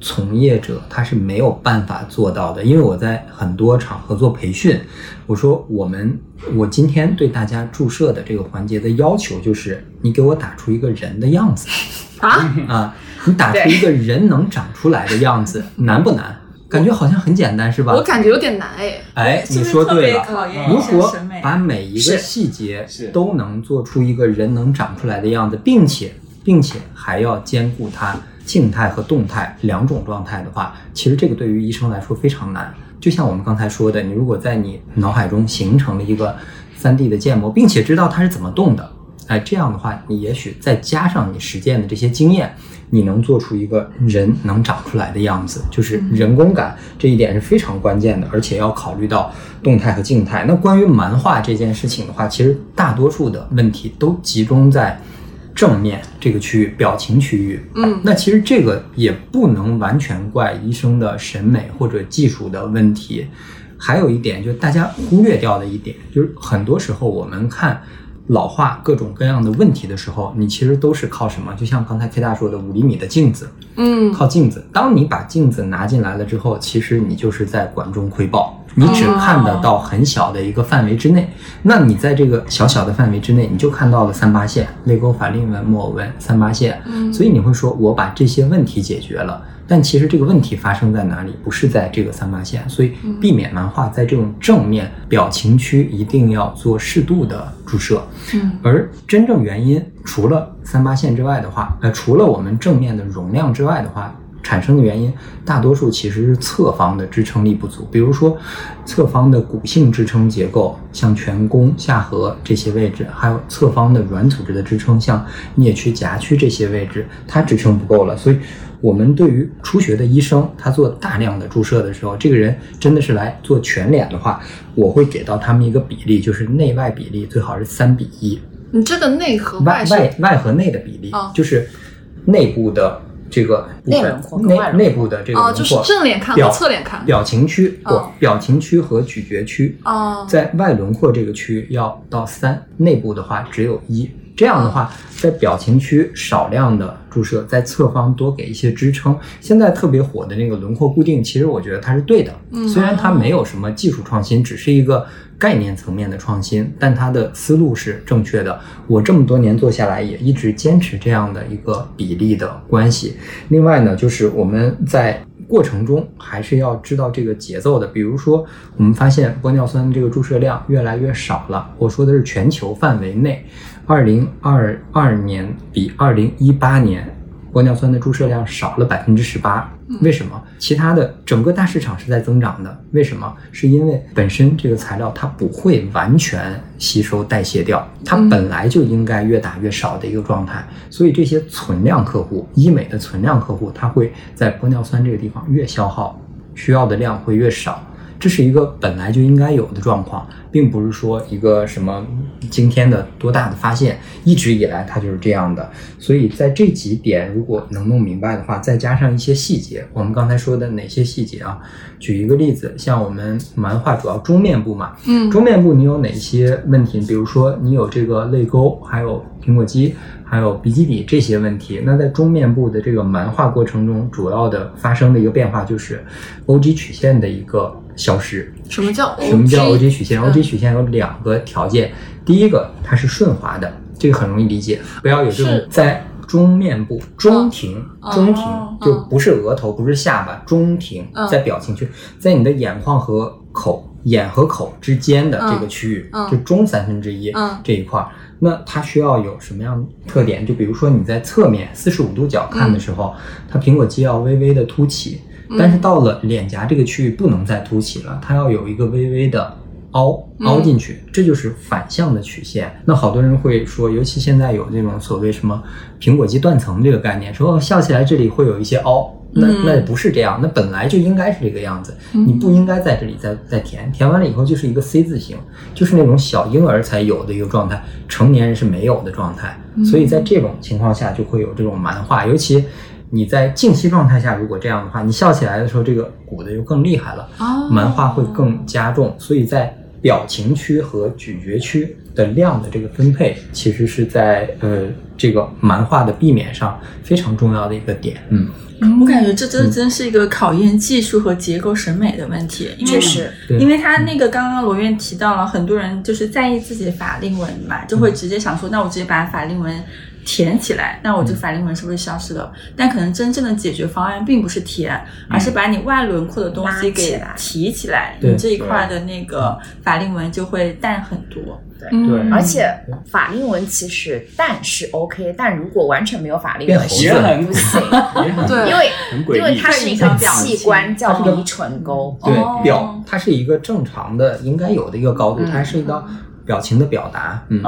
从业者他是没有办法做到的。因为我在很多场合做培训，我说我们我今天对大家注射的这个环节的要求就是，你给我打出一个人的样子啊，啊，你打出一个人能长出来的样子，难不难？感觉好像很简单，是吧？我感觉有点难哎。哎，你说对了。考验医如果？把每一个细节都能做出一个人能长出来的样子，并且并且还要兼顾它静态和动态两种状态的话，其实这个对于医生来说非常难。就像我们刚才说的，你如果在你脑海中形成了一个 3D 的建模，并且知道它是怎么动的，哎，这样的话，你也许再加上你实践的这些经验，你能做出一个人能长出来的样子，就是人工感这一点是非常关键的，而且要考虑到动态和静态。那关于蛮化这件事情的话，其实大多数的问题都集中在正面这个区域、表情区域。嗯那其实这个也不能完全怪医生的审美或者技术的问题。还有一点，就是大家忽略掉的一点，就是很多时候我们看老化各种各样的问题的时候，你其实都是靠什么？就像刚才 K 大说的，五厘米的镜子，嗯靠镜子。当你把镜子拿进来了之后，其实你就是在管中窥豹，你只看得到很小的一个范围之内。那你在这个小小的范围之内，你就看到了三八线、泪沟法令纹、木偶纹、三八线。所以你会说，我把这些问题解决了。但其实这个问题发生在哪里？不是在这个三八线，所以避免蛮化在这种正面表情区一定要做适度的注射。嗯而真正原因，除了三八线之外的话，呃，除了我们正面的容量之外的话，产生的原因，大多数其实是侧方的支撑力不足。比如说，侧方的骨性支撑结构，像颧弓、下颌这些位置，还有侧方的软组织的支撑，像颞区、颊区这些位置，它支撑不够了。所以，我们对于初学的医生，他做大量的注射的时候，这个人真的是来做全脸的话，我会给到他们一个比例，就是内外比例最好是三比一。你这个内和外外外和内的比例，哦就是内部的这个部分内轮廓内部的这个哦，轮就是廓，正脸看侧脸看。表情区不哦，表情区和咀嚼区，哦，在外轮廓这个区要到三，内部的话只有一。这样的话，在表情区少量的注射，在侧方多给一些支撑。现在特别火的那个轮廓固定，其实我觉得它是对的。嗯虽然它没有什么技术创新，只是一个概念层面的创新，但它的思路是正确的。我这么多年做下来，也一直坚持这样的一个比例的关系。另外呢，就是我们在过程中还是要知道这个节奏的。比如说，我们发现玻尿酸这个注射量越来越少了。我说的是全球范围内，二零二二年比二零一八年玻尿酸的注射量少了百分之十八。为什么？其他的整个大市场是在增长的，为什么？是因为本身这个材料它不会完全吸收代谢掉，它嗯本来就应该越打越少的一个状态，所以这些存量客户，医美的存量客户，他会在玻尿酸这个地方越消耗，需要的量会越少。这是一个本来就应该有的状况，并不是说一个什么惊天的多大的发现，一直以来它就是这样的。所以在这几点如果能弄明白的话，再加上一些细节，我们刚才说的哪些细节啊？举一个例子，像我们蛮化主要中面部嘛，嗯中面部你有哪些问题？比如说你有这个泪沟，还有苹果肌，还有鼻基底这些问题。那在中面部的这个蛮化过程中，主要的发生的一个变化就是 OG 曲线的一个消失。什么叫什么叫 OG OG 曲线嗯曲线有两个条件，第一个它是顺滑的，这个很容易理解，不要有这种在中面部中庭，哦中庭哦就不是额头，不是下巴，中庭嗯在表情区，在你的眼眶和口。眼和口之间的这个区域，嗯嗯就中三分之一嗯这一块儿，那它需要有什么样特点？就比如说你在侧面四十五度角看的时候，它苹果肌要微微的凸起，但是到了脸颊这个区域不能再凸起了，它要有一个微微的凹嗯凹进去，这就是反向的曲线。那好多人会说，尤其现在有这种所谓什么苹果肌断层这个概念，说哦笑起来这里会有一些凹。那嗯那也不是这样，那本来就应该是这个样子，你不应该在这里再再填，填完了以后就是一个 C 字形，就是那种小婴儿才有的一个状态，成年人是没有的状态。所以在这种情况下就会有这种蛮化，尤其你在静息状态下，如果这样的话，你笑起来的时候，这个鼓的就更厉害了，哦蛮化会更加重。所以在表情区和咀嚼区的量的这个分配，其实是在呃这个蛮化的避免上非常重要的一个点。嗯，我感觉这真真是一个考验技术和结构审美的问题，因为确实，因为他那个刚刚罗院提到了，很多人就是在意自己的法令纹嘛，就会直接想说，那我直接把法令纹填起来，那我这法令纹是不是消失了？但可能真正的解决方案并不是填，而是把你外轮廓的东西给来。提起来，你这一块的那个法令纹就会淡很多。嗯。对。而且法令纹其实淡是 OK，但如果完全没有法令纹也很不行，因为因为它是一个器官叫鼻唇沟，对，哦。表它是一个正常的应该有的一个高度，嗯。它还是一个表情的表达。嗯，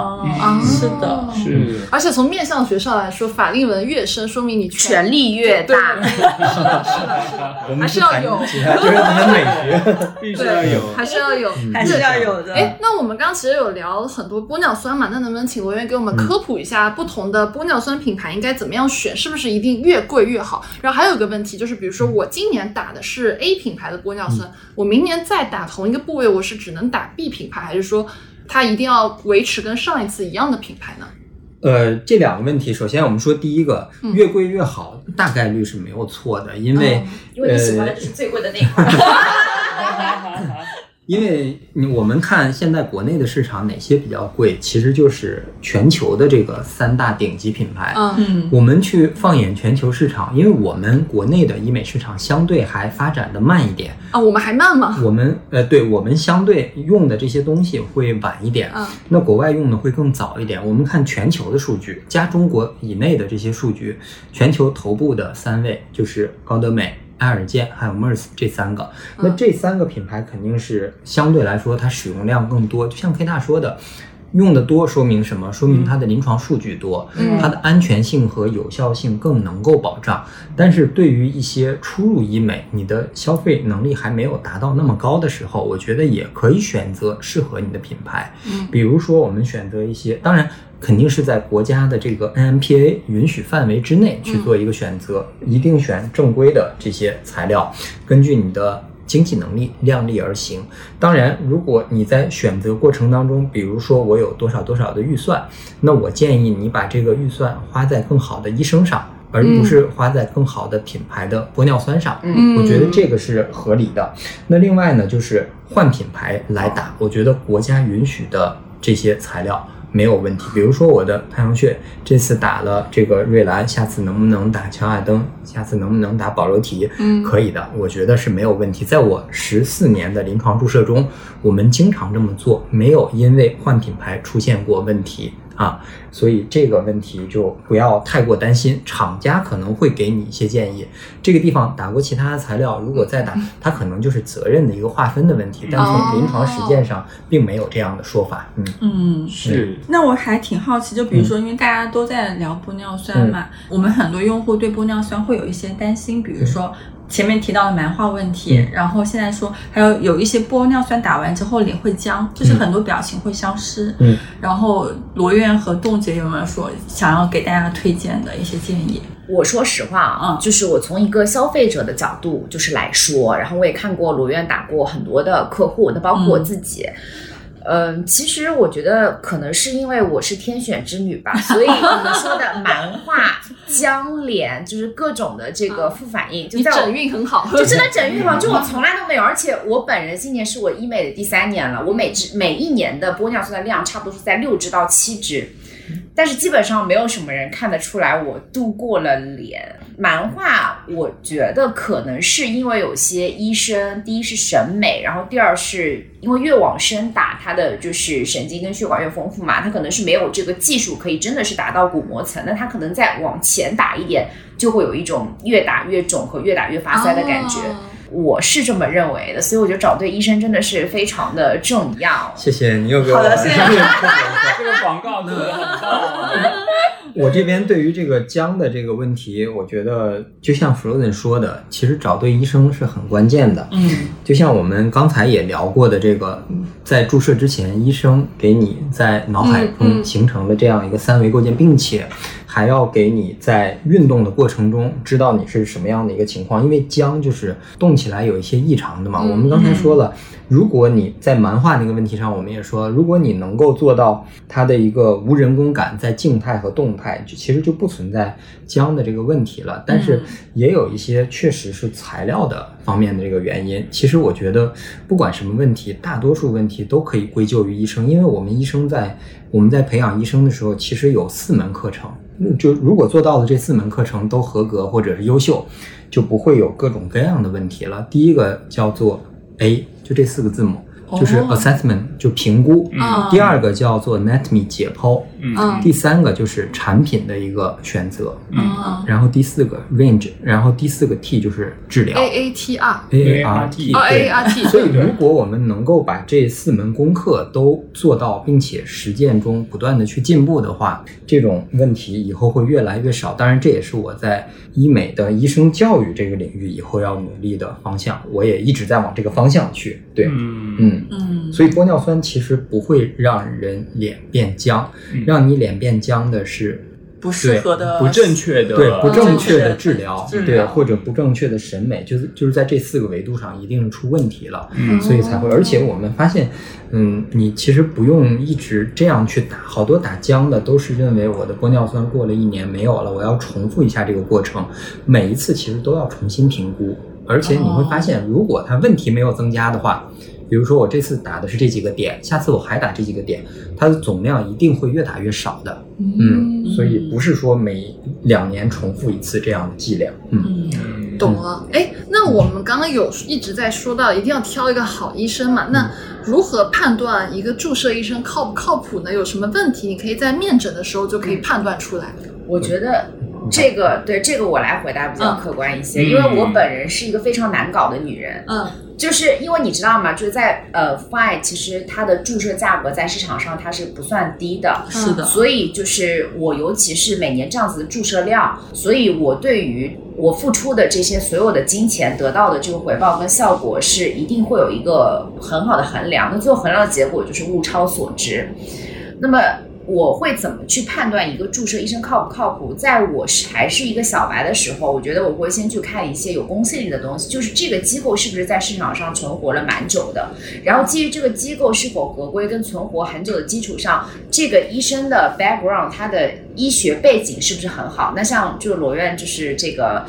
是的，是而且从面相学上来说，法令纹越深，说明你权力越大。对对 是的，是的，是的，还是要有，其他就是咱们美学。必须要有。还是要有，还是要有的。哎，那我们刚刚其实有聊很多玻尿酸嘛，那能不能请罗源给我们科普一下不同的玻尿酸品牌应该怎么样选？是不是一定越贵越好？然后还有一个问题就是，比如说我今年打的是 A 品牌的玻尿酸，我明年再打同一个部位，我是只能打 B 品牌，还是说它一定要维持跟上一次一样的品牌呢？呃，这两个问题，首先我们说第一个，嗯越贵越好，大概率是没有错的，因为嗯因为你喜欢的就是最贵的那一款。因为你我们看现在国内的市场哪些比较贵，其实就是全球的这个三大顶级品牌。嗯嗯我们去放眼全球市场，因为我们国内的医美市场相对还发展的慢一点，啊，我们还慢吗？我们呃，对我们相对用的这些东西会晚一点，嗯那国外用的会更早一点。我们看全球的数据，加中国以内的这些数据，全球头部的三位就是高德美、爱尔健还有 MERS 这三个。那这三个品牌肯定是相对来说它使用量更多，就像 K 大说的。用的多说明什么？说明它的临床数据多，嗯它的安全性和有效性更能够保障。但是对于一些初入医美，你的消费能力还没有达到那么高的时候，我觉得也可以选择适合你的品牌。嗯比如说我们选择一些，当然肯定是在国家的这个 NMPA 允许范围之内去做一个选择，一定选正规的这些材料，根据你的。经济能力量力而行。当然，如果你在选择过程当中，比如说我有多少多少的预算，那我建议你把这个预算花在更好的医生上，而不是花在更好的品牌的玻尿酸上。嗯我觉得这个是合理的。那另外呢，就是换品牌来打，我觉得国家允许的这些材料没有问题。比如说我的太阳穴这次打了这个瑞兰，下次能不能打乔雅登？下次能不能打保柔提？嗯可以的，我觉得是没有问题。在我十四年的临床注射中，我们经常这么做，没有因为换品牌出现过问题啊。所以这个问题就不要太过担心，厂家可能会给你一些建议。这个地方打过其他的材料，如果再打，它可能就是责任的一个划分的问题。但从临床实践上，并没有这样的说法。嗯，嗯，是那我还挺好奇，就比如说，因为大家都在聊玻尿酸嘛，我们很多用户对玻尿酸会有一些担心，比如说前面提到的蛮化问题，嗯然后现在说还有有一些玻尿酸打完之后脸会僵，就是很多表情会消失。嗯，然后罗院和冻姐有没有说想要给大家推荐的一些建议？我说实话啊，嗯就是我从一个消费者的角度就是来说，然后我也看过罗院打过很多的客户，那包括我自己。嗯，其实我觉得可能是因为我是天选之女吧，所以你们说的 蛮化、僵脸，就是各种的这个副反应，就在我整运很好，就真的整愈好，就我从来都没有，而且我本人今年是我医美的第三年了，我每支每一年的玻尿酸的量差不多是在六支到七支，但是基本上没有什么人看得出来我度过了脸蛮化。我觉得可能是因为有些医生，第一是审美，然后第二是因为越往深打，他的就是神经跟血管越丰富嘛，他可能是没有这个技术可以真的是达到骨膜层，那他可能再往前打一点，就会有一种越打越肿和越打越发腮的感觉。哦我是这么认为的，所以我觉得找对医生真的是非常的重要。谢谢你又给我。好的谢谢 这个广告做的很棒。我这边对于这个僵的这个问题，我觉得就像 Frozen 说的，其实找对医生是很关键的。嗯就像我们刚才也聊过的，这个在注射之前，医生给你在脑海嗯中嗯形成了这样一个三维构建，并且还要给你在运动的过程中知道你是什么样的一个情况，因为僵就是动起来有一些异常的嘛。嗯我们刚才说了，如果你在蛮化那个问题上，我们也说，如果你能够做到它的一个无人工感在静态和动态，就其实就不存在僵的这个问题了。但是嗯也有一些确实是材料的方面的这个原因。其实我觉得，不管什么问题，大多数问题都可以归咎于医生，因为我们医生在我们在培养医生的时候，其实有四门课程。就如果做到了这四门课程都合格或者是优秀，就不会有各种各样的问题了。第一个叫做 A，就这四个字母。就是哦。assessment 就评估，嗯。第二个叫做 anatomy 解剖，嗯。第三个就是产品的一个选择，嗯。然后第四个 range，然后第四个 T 就是治疗。A A T R，A A R T 哦 A 对 A R T，所以，如果我们能够把这四门功课都做到，并且实践中不断的去进步的话，这种问题以后会越来越少。当然，这也是我在医美的医生教育这个领域以后要努力的方向。我也一直在往这个方向去。对，嗯。嗯。嗯，所以玻尿酸其实不会让人脸变僵，嗯让你脸变僵的是不适合的不正确的，对不正确的治疗对或者不正确的审美，就是就是在这四个维度上一定出问题了，嗯所以才会。而且我们发现，嗯，你其实不用一直这样去打，好多打僵的都是认为我的玻尿酸过了一年没有了，我要重复一下这个过程，每一次其实都要重新评估。而且你会发现，如果它问题没有增加的话，比如说我这次打的是这几个点，下次我还打这几个点，它的总量一定会越打越少的。嗯，所以不是说每两年重复一次这样的剂量。嗯，懂了。哎，那我们刚刚有一直在说到，一定要挑一个好医生嘛？那如何判断一个注射医生靠不靠谱呢？有什么问题？你可以在面诊的时候就可以判断出来。我觉得这个对这个我来回答比较客观一些，因为我本人是一个非常难搞的女人。嗯，就是因为你知道吗？就是在呃，Fine 其实它的注射价格在市场上它是不算低的，是的，所以就是我尤其是每年这样子的注射量，所以我对于我付出的这些所有的金钱得到的这个回报跟效果是一定会有一个很好的衡量。那最后衡量的结果就是物超所值。那么。我会怎么去判断一个注射医生靠不靠谱？在我是还是一个小白的时候，我觉得我会先去看一些有公信力的东西，就是这个机构是不是在市场上存活了蛮久的，然后基于这个机构是否合规跟存活很久的基础上，这个医生的 background 他的医学背景是不是很好？那像就罗院就是这个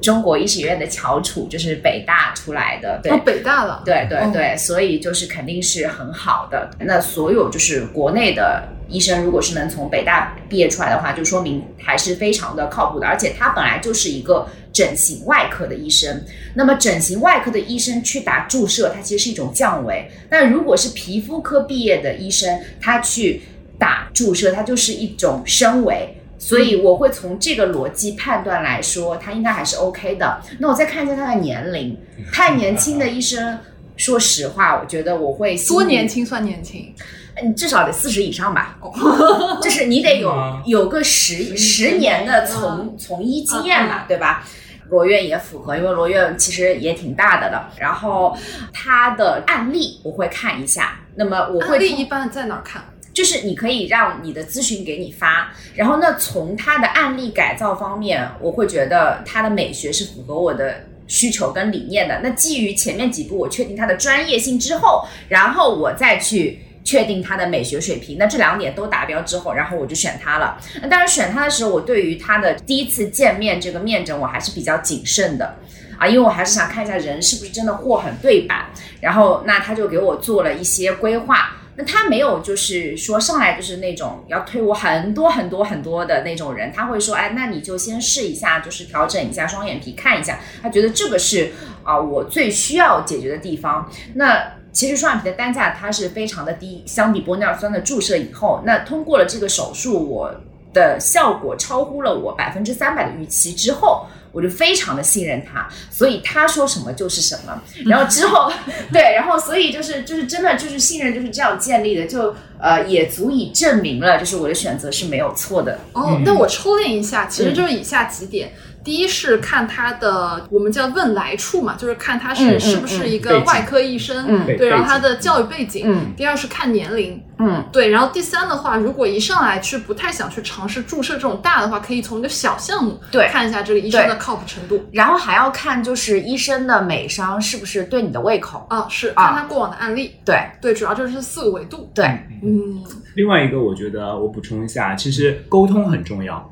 中国医学院的翘楚，就是北大出来的，对，哦，北大了，对对对，所以就是肯定是很好的。那所有就是国内的医生，如果是能从北大毕业出来的话，就说明还是非常的靠谱的。而且他本来就是一个整形外科的医生，那么整形外科的医生去打注射，它其实是一种降维。但如果是皮肤科毕业的医生，他去打注射，它就是一种升维。所以我会从这个逻辑判断来说，他应该还是 OK 的。那我再看一下他的年龄，太年轻的医生，说实话，我觉得我会多年轻算年轻？嗯，至少得四十以上吧。就是你得有啊有个十十年的从从医经验嘛，对吧？罗院也符合，因为罗院其实也挺大的了。然后他的案例我会看一下，那么我会案例一般在哪儿看？就是你可以让你的咨询给你发，然后那，从他的案例改造方面，我会觉得他的美学是符合我的需求跟理念的。那基于前面几步我确定他的专业性之后，然后我再去。确定他的美学水平，那这两点都达标之后，然后我就选他了。那当然选他的时候，我对于他的第一次见面这个面诊，我还是比较谨慎的。啊，因为我还是想看一下人是不是真的货很对版。然后，那他就给我做了一些规划。那他没有就是说上来就是那种要推我很多很多很多的那种人，他会说，哎，那你就先试一下，就是调整一下双眼皮，看一下。他觉得这个是啊、我最需要解决的地方。那其实双眼皮的单价它是非常的低，相比玻尿酸的注射以后，那通过了这个手术，我的效果超乎了我百分之三百的预期之后，我就非常的信任他，所以他说什么就是什么。然后之后，对，然后所以就是就是真的就是信任就是这样建立的，就呃也足以证明了，就是我的选择是没有错的。哦，那我抽练一下，其实就是以下几点。第一是看他的，我们叫问来处嘛，就是看他是、是不是一个外科医生，嗯对，然后他的教育背景，嗯。第二是看年龄，嗯，对，然后第三的话，如果一上来去不太想去尝试注射这种大的话，可以从一个小项目对。看一下这个医生的靠谱程度。然后还要看就是医生的美商是不是对你的胃口。啊，是啊。看他过往的案例，对。对，主要就是四个维度。对，嗯，另外一个，我觉得我补充一下，其实沟通很重要。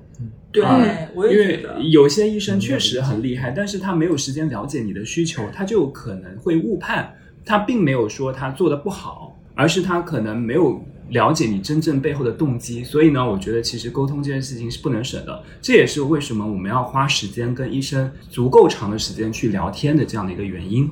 对啊，我因为也觉得。有些医生确实很厉害，但是他没有时间了解你的需求，他就可能会误判。他并没有说他做的不好，而是他可能没有了解你真正背后的动机。所以呢，我觉得其实沟通这件事情是不能省的。这也是为什么我们要花时间跟医生足够长的时间去聊天的这样的一个原因。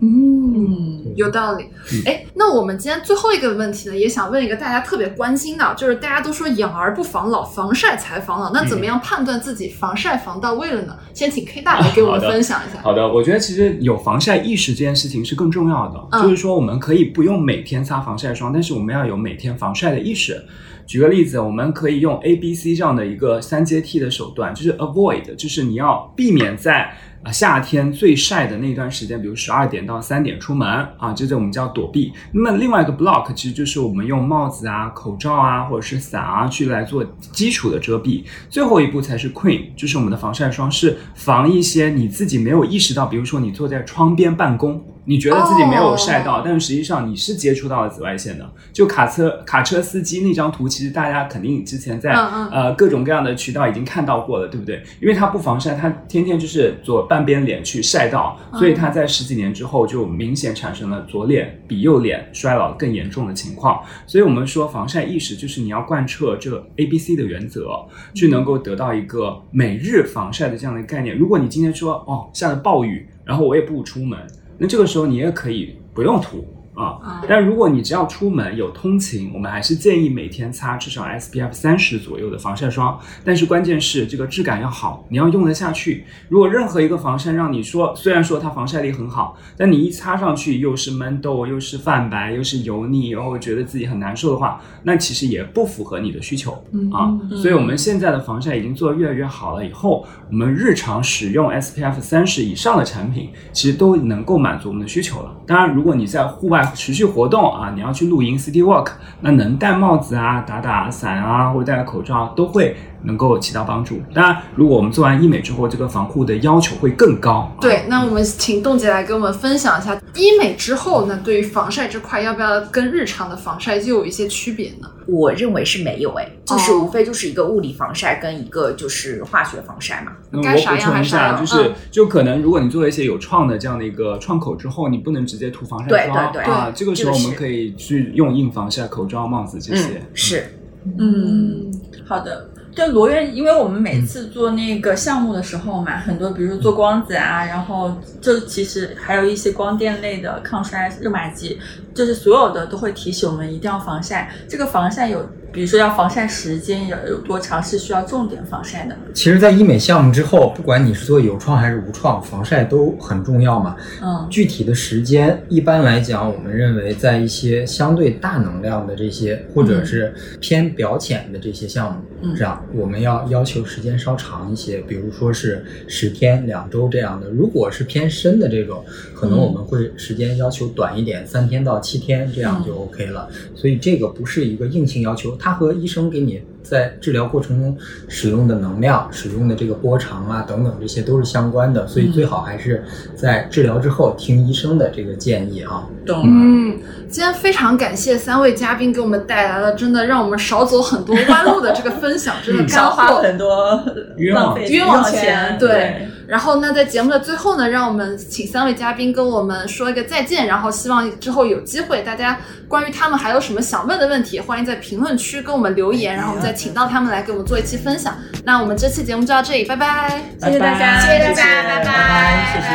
嗯，嗯，有道理。哎，那我们今天最后一个问题呢，也想问一个大家特别关心的，就是大家都说养儿不防老，防晒才防老，那怎么样判断自己防晒防到位了呢？先请 K 大来给我们分享一下。好的，我觉得其实有防晒意识这件事情是更重要的。嗯就是说，我们可以不用每天擦防晒霜，但是我们要有每天防晒的意识。举个例子，我们可以用 A、B、C 这样的一个三阶梯的手段，就是 avoid，就是你要避免在啊夏天最晒的那段时间，比如十二点到三点出门啊，这就我们叫躲避。那么另外一个 block 其实就是我们用帽子啊、口罩啊或者是伞啊去来做基础的遮蔽。最后一步才是 cream，就是我们的防晒霜，是防一些你自己没有意识到，比如说你坐在窗边办公。你觉得自己没有晒哦到，但是实际上你是接触到了紫外线的。就卡车卡车司机那张图，其实大家肯定之前在嗯嗯呃各种各样的渠道已经看到过了，对不对？因为他不防晒，他天天就是左半边脸去晒到，嗯所以他在十几年之后就明显产生了左脸比右脸衰老更严重的情况。所以我们说防晒意识就是你要贯彻这 A B C 的原则，去能够得到一个每日防晒的这样的概念。如果你今天说哦下了暴雨，然后我也不出门，那这个时候你也可以不用涂。啊，但如果你只要出门有通勤，我们还是建议每天擦至少 SPF 三十左右的防晒霜。但是关键是这个质感要好，你要用得下去。如果任何一个防晒让你说，虽然说它防晒力很好，但你一擦上去又是闷痘，又是泛白，又是油腻，然后觉得自己很难受的话，那其实也不符合你的需求啊。所以我们现在的防晒已经做得越来越好了，以后我们日常使用 SPF 三十以上的产品，其实都能够满足我们的需求了。当然，如果你在户外持续活动啊，你要去露营 City Walk，那能戴帽子啊、打打伞啊，或者戴个口罩都会能够起到帮助。当然，如果我们做完医美之后，这个防护的要求会更高。啊对，那我们请冻姐来跟我们分享一下医美之后那，对于防晒这块，要不要跟日常的防晒就有一些区别呢？我认为是没有哎，就是哦无非就是一个物理防晒跟一个就是化学防晒嘛。嗯，我该啥样补充一下，就是、嗯就可能如果你做了一些有创的这样的一个创口之后，你不能直接涂防晒对霜对对啊，这个时候我们可以去用硬防晒、口罩、帽子这些。嗯，是，嗯，好的。就罗院，因为我们每次做那个项目的时候嘛，很多比如说做光子啊，然后就其实还有一些光电类的抗衰热玛吉，就是所有的都会提醒我们一定要防晒。这个防晒有，比如说要防晒时间有有多长，是需要重点防晒的。其实，在医美项目之后，不管你是做有创还是无创，防晒都很重要嘛。嗯具体的时间，一般来讲，我们认为在一些相对大能量的这些，或者是偏表浅的这些项目嗯上，我们要要求时间稍长一些，比如说是十天、两周这样的。如果是偏深的这种，可能我们会时间要求短一点，三天到七天这样就 OK 了。所以这个不是一个硬性要求，它和医生给你在治疗过程中使用的能量、使用的这个波长啊等等，这些都是相关的。所以最好还是在治疗之后听医生的这个建议啊。懂了。嗯，今天非常感谢三位嘉宾给我们带来了真的让我们少走很多弯路的这个分享，真的干少花货。很多冤枉冤枉钱钱，对然后那，在节目的最后呢，让我们请三位嘉宾跟我们说一个再见，然后希望之后有机会，大家关于他们还有什么想问的问题，欢迎在评论区跟我们留言，然后我们再请到他们来给我们做一期分享。那我们这期节目就到这里，拜拜。谢谢大家，谢谢大家，拜拜拜，谢谢.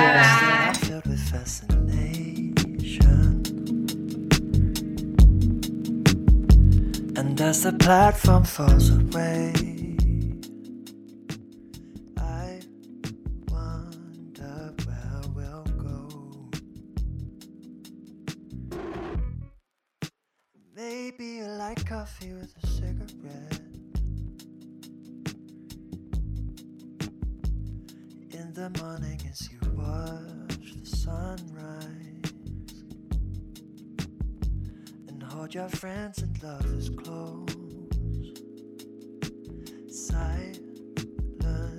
And as the platform falls away, Maybe a light coffee with a cigarette. In the morning as you watch the sunrise and hold your friends and lovers close. Silently,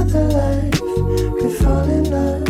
another life could fall in love.